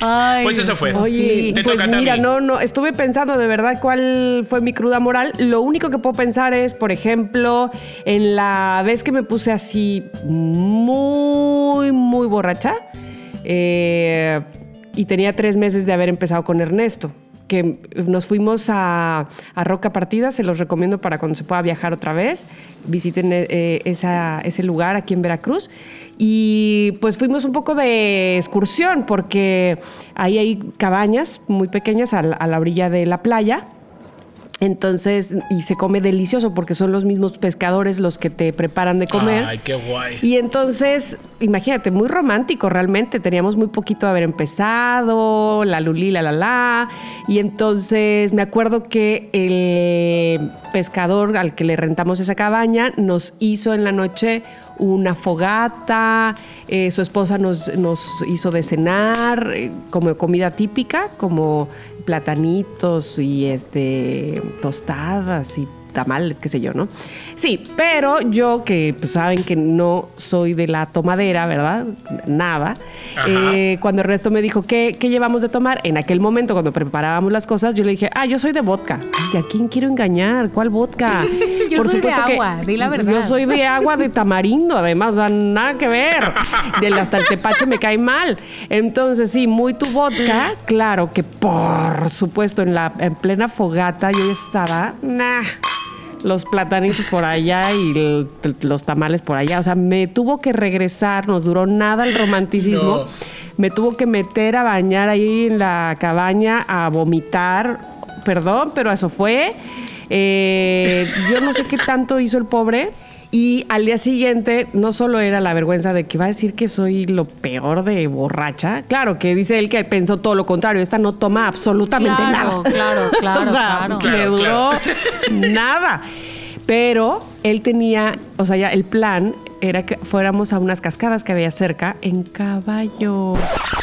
Ay, Pues eso fue. Oye, Te pues toca mira, no, no, estuve pensando de verdad cuál fue mi cruda moral. Lo único que puedo pensar es, por ejemplo, en la vez que me puse así muy, muy borracha eh, y tenía tres meses de haber empezado con Ernesto. Que nos fuimos a, a Roca Partida, se los recomiendo para cuando se pueda viajar otra vez. Visiten eh, esa- ese lugar aquí en Veracruz. Y pues fuimos un poco de excursión porque ahí hay cabañas muy pequeñas a la orilla de la playa. Entonces, y se come delicioso porque son los mismos pescadores los que te preparan de comer. Ay, qué guay. Y entonces, imagínate, muy romántico realmente. Teníamos muy poquito de haber empezado, la luli, la la la. Y entonces me acuerdo que el pescador al que le rentamos esa cabaña nos hizo en la noche una fogata, eh, su esposa nos, nos hizo de cenar, eh, como comida típica, como platanitos y este tostadas y tamales, qué sé yo, ¿no? Sí, pero yo que pues, saben que no soy de la tomadera, ¿verdad? Nada. Eh, cuando el resto me dijo, ¿qué, ¿qué llevamos de tomar? En aquel momento, cuando preparábamos las cosas, yo le dije, ah, yo soy de vodka. Ay, ¿a quién quiero engañar? ¿Cuál vodka? Yo soy de agua, di la verdad. Yo soy de agua de tamarindo, además, o sea, nada que ver. Del hasta el tepache me cae mal. Entonces, sí, muy tu vodka, claro que por supuesto, en la en plena fogata yo estaba, nah, los platanitos por allá y el- los tamales por allá. O sea, me tuvo que regresar, nos duró nada el romanticismo. No. Me tuvo que meter a bañar ahí en la cabaña, a vomitar. Perdón, pero eso fue. Eh, yo no sé qué tanto hizo el pobre. Y al día siguiente, no solo era la vergüenza de que va a decir que soy lo peor de borracha. Claro, que dice él que pensó todo lo contrario. Esta no toma absolutamente Claro, nada. claro, claro, o sea, claro. le Claro, duró nada. Pero él tenía, o sea, ya el plan era que fuéramos a unas cascadas que había cerca en caballo.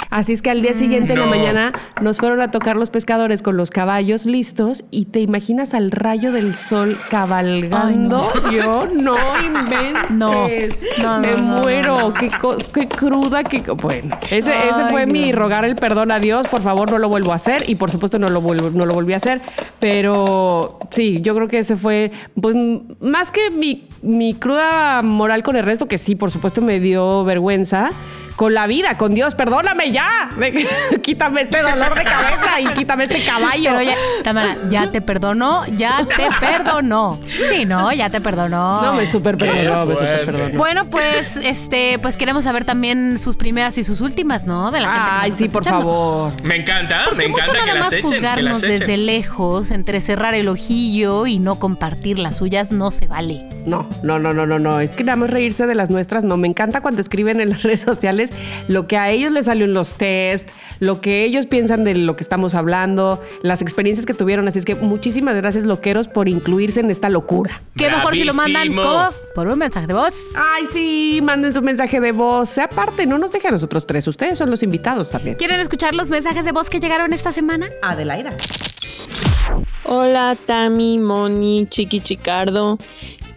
Así es que al día siguiente en la No. mañana nos fueron a tocar los pescadores con los caballos listos y te imaginas al rayo del sol cabalgando. Yo no inventes. No. No, Me no, no, muero. no, no. Qué, cruda. Qué, bueno, ese, ese fue mi rogar el perdón a Dios. Por favor, no lo vuelvo a hacer. Y por supuesto, no lo, vuelvo, no lo volví a hacer. Pero sí, yo creo que ese fue, pues, más que mi, mi cruda moral con el resto, que sí, por supuesto, me dio vergüenza. Con la vida, con Dios, perdóname ya. quítame este dolor de cabeza y quítame este caballo. Pero ya, Tamara, ya te perdonó, ya te perdonó. Sí, no, ya te perdonó. no, me super perdonó, me super perdonó. Bueno, pues, este, pues queremos saber también sus primeras y sus últimas, ¿no? De la gente que nos Ay, está sí, por escuchando. favor. Me encanta, Porque me mucho encanta que nada las más echen, que juzgarnos las echen. desde lejos, entre cerrar el ojillo y no compartir las suyas, no se vale. No, no, no, no, no, no. Es que nada más reírse de las nuestras. No, me encanta cuando escriben en las redes sociales lo que a ellos les salió en los test, lo que ellos piensan de lo que estamos hablando, las experiencias que tuvieron. Así es que muchísimas gracias, loqueros, por incluirse en esta locura. Qué mejor si lo mandan. ¿cómo? por un mensaje de voz. Ay, sí, manden su mensaje de voz. Sea aparte, no nos dejen a nosotros tres. Ustedes son los invitados también. ¿Quieren escuchar los mensajes de voz que llegaron esta semana? Adelaida. Hola Tami, Moni, Chiqui Chicardo.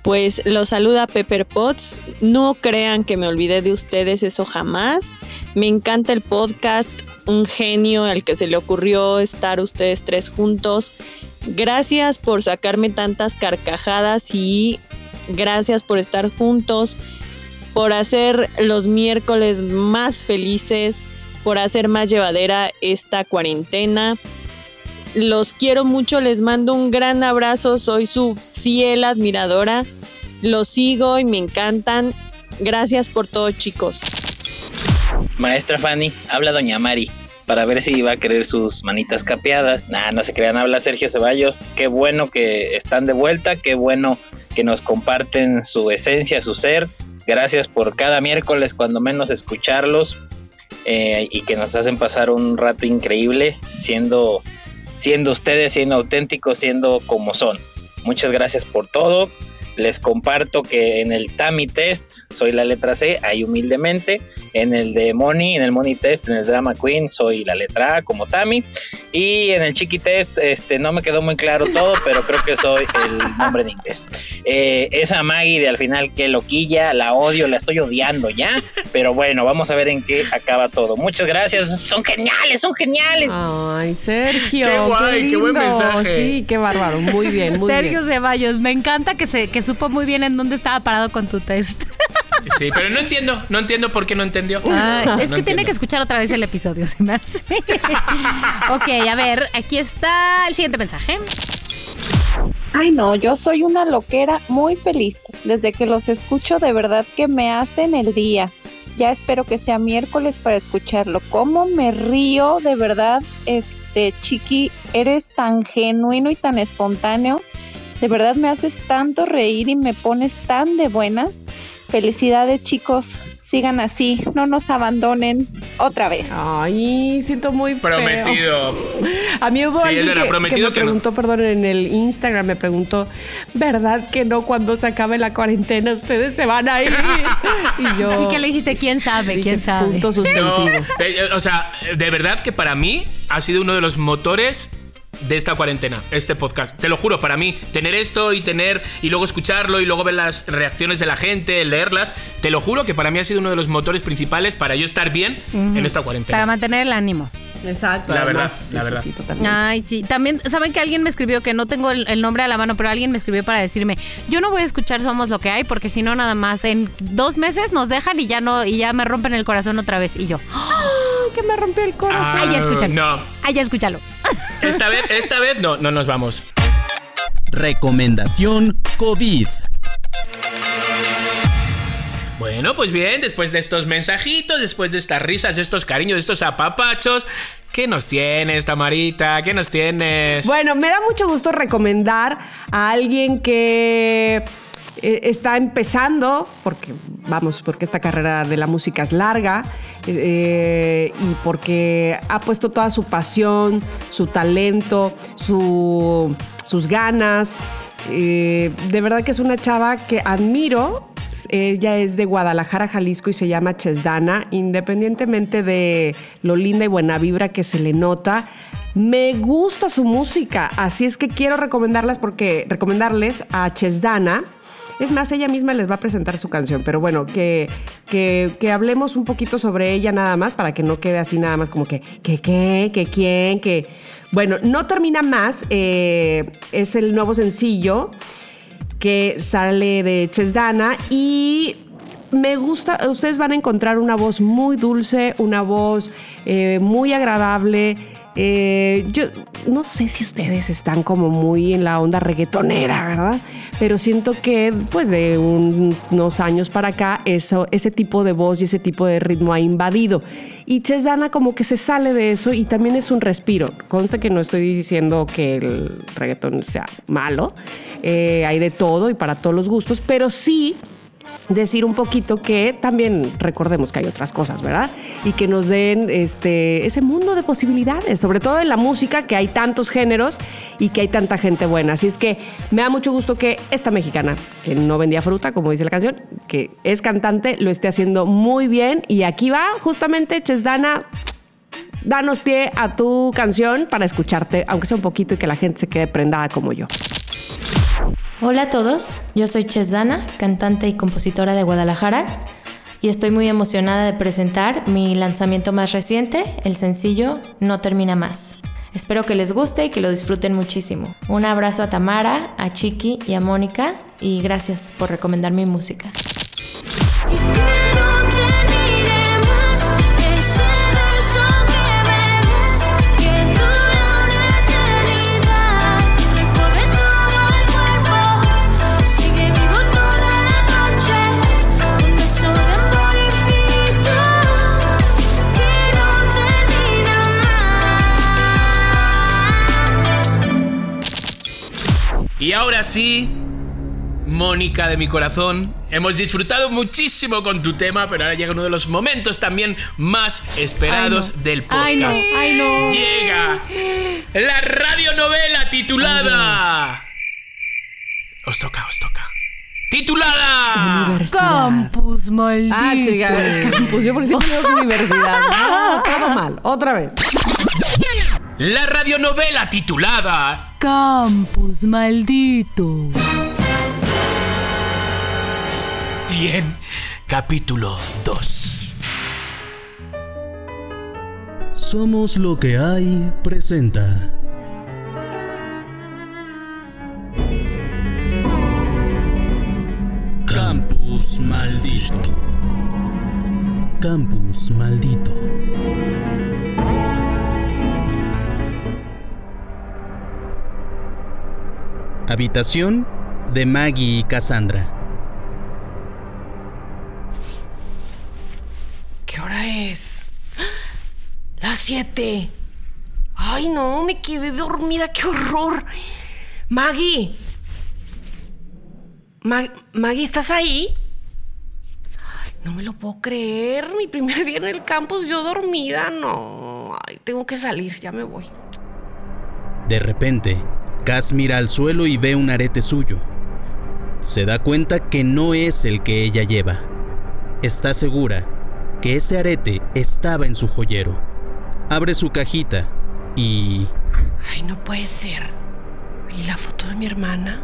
Pues los saluda Pepper Potts. No crean que me olvidé de ustedes, eso jamás. Me encanta el podcast, un genio al que se le ocurrió estar ustedes tres juntos. Gracias por sacarme tantas carcajadas y gracias por estar juntos, por hacer los miércoles más felices, por hacer más llevadera esta cuarentena. Los quiero mucho, les mando un gran abrazo, soy su fiel admiradora. Los sigo y me encantan. Gracias por todo, chicos. Maestra Fanny, habla Doña Mari para ver si va a querer sus manitas capeadas. Nah, no se crean, habla Sergio Ceballos. Qué bueno que están de vuelta, qué bueno que nos comparten su esencia, su ser. Gracias por cada miércoles, cuando menos escucharlos eh, y que nos hacen pasar un rato increíble, siendo, siendo ustedes, siendo auténticos, siendo como son. Muchas gracias por todo. Les comparto que en el TAMI test soy la letra C, ahí humildemente. En el de Money, en el Money test, en el Drama Queen, soy la letra A como Tami. Y en el Chiqui test, este, no me quedó muy claro todo, pero creo que soy el nombre en inglés. Eh, esa Maggie de al final, que loquilla, la odio, la estoy odiando ya. Pero bueno, vamos a ver en qué acaba todo. Muchas gracias, son geniales, son geniales. Ay, Sergio. Qué guay, qué buen lindo. mensaje. Sí, qué bárbaro. Muy bien, muy Sergio bien. Ceballos, me encanta que, se, que supo muy bien en dónde estaba parado con tu test. Sí, pero no entiendo, no entiendo por qué no entendió. Ah, es No que tiene que escuchar otra vez el episodio, se me hace. ok, a ver, aquí está el siguiente mensaje. Ay no, yo soy una loquera muy feliz. Desde que los escucho de verdad que me hacen el día. Ya espero que sea miércoles para escucharlo. ¿Cómo me río de verdad? Este, Chiqui, eres tan genuino y tan espontáneo. De verdad me haces tanto reír y me pones tan de buenas. Felicidades chicos, sigan así, no nos abandonen otra vez. Ay, siento muy feo. Prometido. A mí hubo Sí, alguien era que, prometido que que me no. preguntó, perdón, en el Instagram me preguntó, ¿verdad que no cuando se acabe la cuarentena ustedes se van a ir? y yo ¿Y qué le dijiste? ¿Quién sabe? ¿Quién sabe? puntos No, suspensivos. eh, o sea, de verdad que para mí ha sido uno de los motores de esta cuarentena, este podcast. Te lo juro, para mí, tener esto y tener y luego escucharlo y luego ver las reacciones de la gente, leerlas, te lo juro que para mí ha sido uno de los motores principales para yo estar bien en esta Para cuarentena. mantener el ánimo. Exacto. La además, verdad, sí, la sí, verdad. sí, totalmente. Ay, sí. También, ¿saben que alguien me escribió que no tengo el, el nombre a la mano, pero alguien me escribió para decirme, yo no voy a escuchar Somos lo que hay, porque si no, nada más en dos meses nos dejan y ya no, y ya me rompen el corazón otra vez. Y yo, Ay, que me rompió el corazón. Ah, ay, ya escúchalo. No, ay, ya escúchalo. esta vez, esta vez no, no nos vamos. Recomendación COVID. Bueno, pues bien, después de estos mensajitos, después de estas risas, de estos cariños, de estos apapachos, ¿qué nos tienes, Tamarita? ¿Qué nos tienes? Bueno, me da mucho gusto recomendar a alguien que eh, está empezando, porque vamos, porque esta carrera de la música es larga eh, y porque ha puesto toda su pasión, su talento, su- sus ganas. Eh, de verdad que es una chava que admiro. Ella es de Guadalajara, Jalisco y se llama Chesdana. Independientemente de lo linda y buena vibra que se le nota, me gusta su música. Así es que quiero recomendarlas porque recomendarles a Chesdana. Es más, ella misma les va a presentar su canción, pero bueno, que, que, que hablemos un poquito sobre ella nada más para que no quede así nada más como que, que qué, que quién, que... Bueno, no termina más, eh, es el nuevo sencillo que sale de Chesdana y me gusta, ustedes van a encontrar una voz muy dulce, una voz eh, muy agradable. Eh, yo no sé si ustedes están como muy en la onda reggaetonera, ¿verdad? Pero siento que pues de un- unos años para acá eso, ese tipo de voz y ese tipo de ritmo ha invadido. Y Chesdana como que se sale de eso y también es un respiro. Consta que no estoy diciendo que el reggaetón sea malo, eh, hay de todo y para todos los gustos, pero sí decir un poquito que también recordemos que hay otras cosas, ¿verdad? Y que nos den este, ese mundo de posibilidades, sobre todo en la música, que hay tantos géneros y que hay tanta gente buena. Así es que me da mucho gusto que esta mexicana, que no vendía fruta, como dice la canción, que es cantante, lo esté haciendo muy bien. Y aquí va justamente Chesdana. Danos pie a tu canción para escucharte, aunque sea un poquito y que la gente se quede prendada como yo. Hola a todos, yo soy Chesdana, cantante y compositora de Guadalajara, y estoy muy emocionada de presentar mi lanzamiento más reciente, el sencillo No Termina Más. Espero que les guste y que lo disfruten muchísimo. Un abrazo a Tamara, a Chiqui y a Mónica, y gracias por recomendar mi música. Y ahora sí, Mónica de mi corazón, hemos disfrutado muchísimo con tu tema, pero ahora llega uno de los momentos también más esperados Ay, no. del podcast. Ay, no, ay, no. Llega la radionovela titulada. Os toca, os toca. Titulada. Campus maldito. Ah, chica, campus. Yo por digo universidad. No, todo mal. Otra vez. La radionovela titulada Campus maldito. Bien, capítulo 2. Somos lo que hay presenta. Campus maldito. Campus maldito. Habitación de Maggie y Cassandra. ¿Qué hora es? Las siete. Ay, no, me quedé dormida, qué horror. Maggie. Ma- Maggie, ¿estás ahí? Ay, no me lo puedo creer. Mi primer día en el campus, yo dormida. No. Ay, tengo que salir, ya me voy. De repente, Cass mira al suelo y ve un arete suyo. Se da cuenta que no es el que ella lleva. Está segura que ese arete estaba en su joyero. Abre su cajita y... Ay, no puede ser. ¿Y la foto de mi hermana?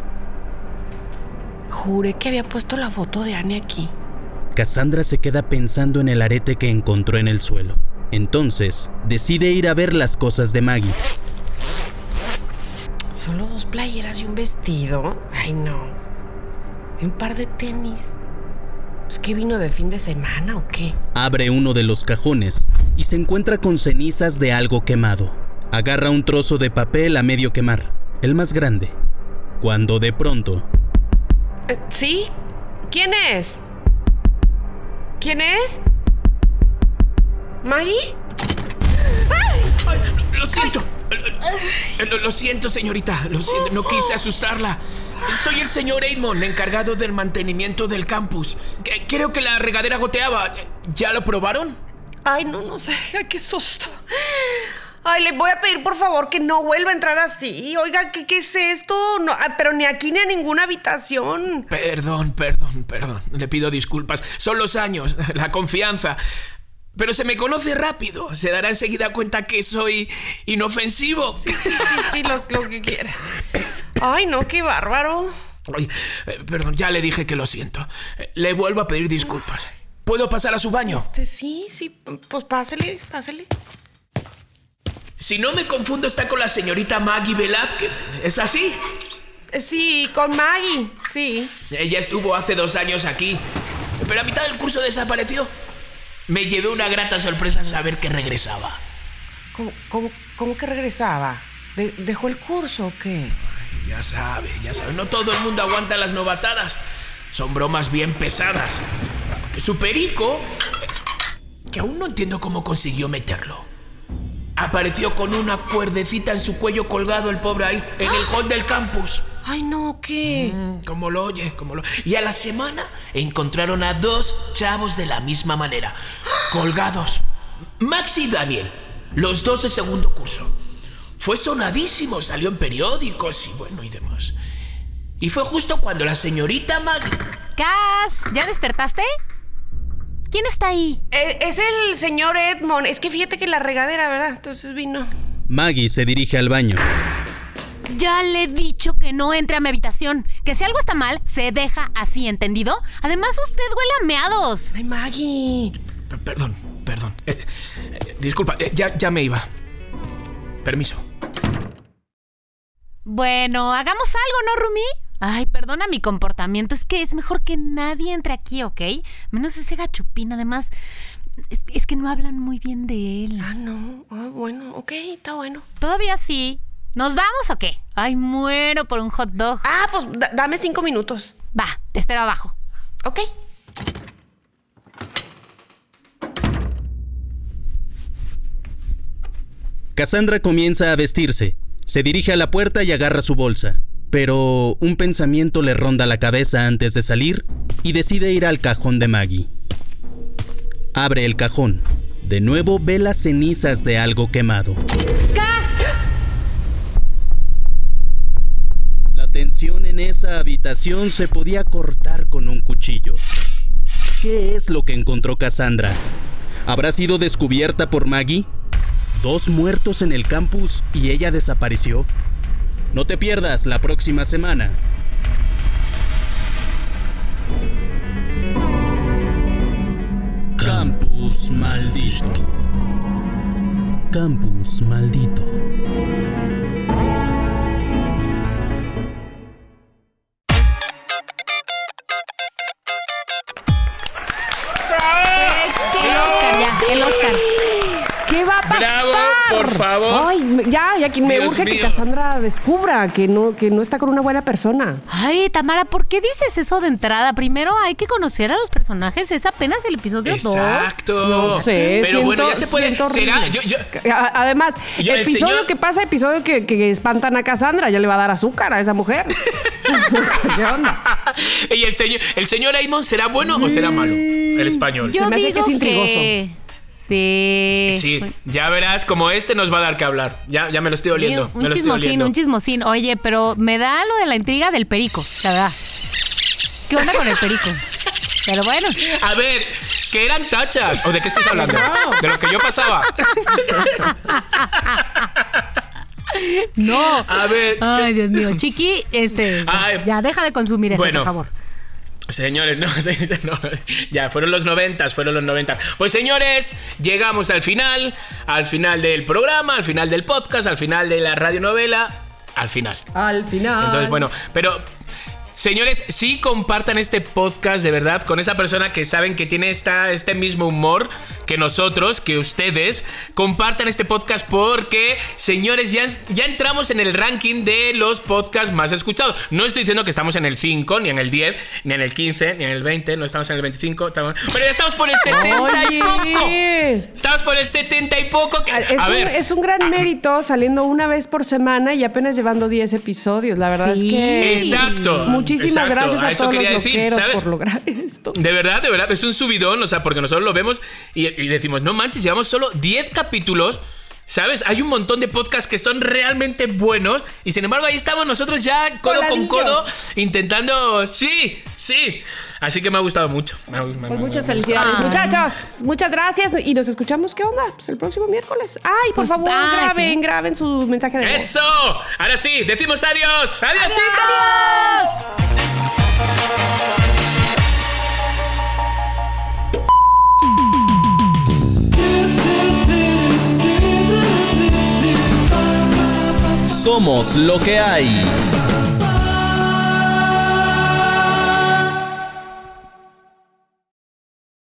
Juré que había puesto la foto de Annie aquí. Cassandra se queda pensando en el arete que encontró en el suelo. Entonces, decide ir a ver las cosas de Maggie. Playeras y un vestido. Ay, no. Y un par de tenis. ¿Es que vino de fin de semana o qué? Abre uno de los cajones y se encuentra con cenizas de algo quemado. Agarra un trozo de papel a medio quemar, el más grande. Cuando de pronto, Eh, ¿Sí? ¿Quién es? ¿Quién es? ¿Maggie? Ay, lo siento. Eh, Lo, lo siento, señorita. Lo siento. No quise asustarla. Soy el señor Eidmond, encargado del mantenimiento del campus. Que- Creo que la regadera goteaba. ¿Ya lo probaron? Ay, no, no sé. Ay, qué susto. Ay, le voy a pedir por favor que no vuelva a entrar así. Oiga, ¿qué, qué es esto? No, ah, pero ni aquí ni a ninguna habitación. Perdón, perdón, perdón. Le pido disculpas. Son los años, la confianza. Pero se me conoce rápido. Se dará enseguida cuenta que soy inofensivo. Sí, sí, sí, lo, lo que quiera. Ay, no, qué bárbaro. Ay, eh, perdón, ya le dije que lo siento. Eh, Le vuelvo a pedir disculpas. ¿Puedo pasar a su baño? Este, sí, sí, pues pásele, pásele. Si no me confundo, está con la señorita Maggie Velázquez. ¿Es así? Eh, Sí, con Maggie, sí. Ella estuvo hace dos años aquí, pero a mitad del curso desapareció. Me llevé una grata sorpresa al saber que regresaba. ¿Cómo, cómo, cómo que regresaba? ¿De- ¿Dejó el curso o qué? Ya sabe, ya sabe, no todo el mundo aguanta las novatadas. Son bromas bien pesadas. Su perico, que aún no entiendo cómo consiguió meterlo. Apareció con una cuerdecita en su cuello colgado el pobre ahí, en el hall del campus. Ay, no, ¿qué? Mm, como lo oye, como lo... Y a la semana encontraron a dos chavos de la misma manera, colgados. Max y Daniel, los dos de segundo curso. Fue sonadísimo, salió en periódicos y bueno y demás. Y fue justo cuando la señorita Mag... Cas, ¿ya despertaste? ¿Quién está ahí? Eh, es el señor Edmond. Es que fíjate que la regadera, ¿verdad? Entonces vino. Maggie se dirige al baño. Ya le he dicho que no entre a mi habitación. Que si algo está mal, se deja así, ¿entendido? Además, usted huele a meados. Ay, Maggie. Per- Perdón, perdón. Eh, eh, disculpa, eh, ya, ya me iba. Permiso. Bueno, hagamos algo, ¿no, Rumi? Ay, perdona mi comportamiento. Es que es mejor que nadie entre aquí, ¿ok? Menos ese gachupín. Además, es, es que no hablan muy bien de él. Ah, no. Ah, bueno, ok, está bueno. Todavía sí. ¿Nos vamos o qué? Ay, muero por un hot dog. Ah, pues da- dame cinco minutos. Va, te espero abajo. Ok. Cassandra comienza a vestirse. Se dirige a la puerta y agarra su bolsa. Pero un pensamiento le ronda la cabeza antes de salir y decide ir al cajón de Maggie. Abre el cajón. De nuevo ve las cenizas de algo quemado. Esa habitación se podía cortar con un cuchillo. ¿Qué es lo que encontró Cassandra? ¿Habrá sido descubierta por Maggie? ¿Dos muertos en el campus y ella desapareció? No te pierdas la próxima semana. Campus maldito. Campus maldito. El Oscar. ¿Qué va a pasar? Bravo, por favor. Ay, ya, ya que me Dios urge que. Cassandra descubra que no, que no está con una buena persona. Ay, Tamara, ¿por qué dices eso de entrada? Primero hay que conocer a los personajes. Es apenas el episodio 2. Exacto. No sé, Pero bueno, ya siento- se puede. siento Será. Yo, yo- Además, Yo, el episodio señor- que pasa, episodio que, que espantan a Cassandra, ya le va a dar azúcar a esa mujer. ¿Qué onda? ¿Y el señor, el señor Aimon será bueno o será malo? El español. Yo Se me hace que digo es intrigoso. que... Sí. Sí, ya verás como este nos va a dar que hablar. Ya, ya me lo estoy oliendo. Me un estoy chismosín, oliendo. un chismosín. Oye, pero me da lo de la intriga del perico, la verdad. ¿Qué onda con el perico? Pero bueno. A ver, que eran tachas. ¿O de qué estás hablando? De lo que yo pasaba. No. A ver. Ay, Dios mío. Chiqui, este. ya- Ay. ya deja de consumir eso, Bueno. por favor. Señores, no, no, ya fueron los noventas, fueron los noventas. Pues señores, llegamos al final, al final del programa, al final del podcast, al final de la radionovela, al final. Al final. Entonces, bueno, pero señores, sí compartan este podcast de verdad con esa persona que saben que tiene esta, este mismo humor que nosotros, que ustedes. Compartan este podcast porque, señores, ya, ya entramos en el ranking de los podcasts más escuchados. No estoy diciendo que estamos en el 5, ni en el 10, ni en el 15, ni en el 20, no estamos en el 25, estamos- pero ya estamos por el 70 y poco. Estamos por el 70 y poco. que- Es, a un, ver, es un gran mérito saliendo una vez por semana y apenas llevando 10 episodios. La verdad Sí. es que. Exacto, Muchísimas exacto, gracias a, a eso todos quería los decir, ¿sabes? por lograr esto. De verdad, de verdad, es un subidón, o sea, porque nosotros lo vemos y, y decimos, no manches, llevamos solo 10 capítulos. ¿Sabes? Hay un montón de podcasts que son realmente buenos y sin embargo ahí estamos nosotros ya codo con codo intentando... Sí, sí. Así que me ha gustado mucho. Me ha- me- me- Pues muchas me- felicidades, Ay. muchachos. Muchas gracias y nos escuchamos. ¿Qué onda? Pues el próximo miércoles. Ay, por Pues, favor, ah, graben, sí. graben su mensaje de voz. ¡Eso! Ahora sí, decimos adiós. ¡Adiós! Somos lo que hay.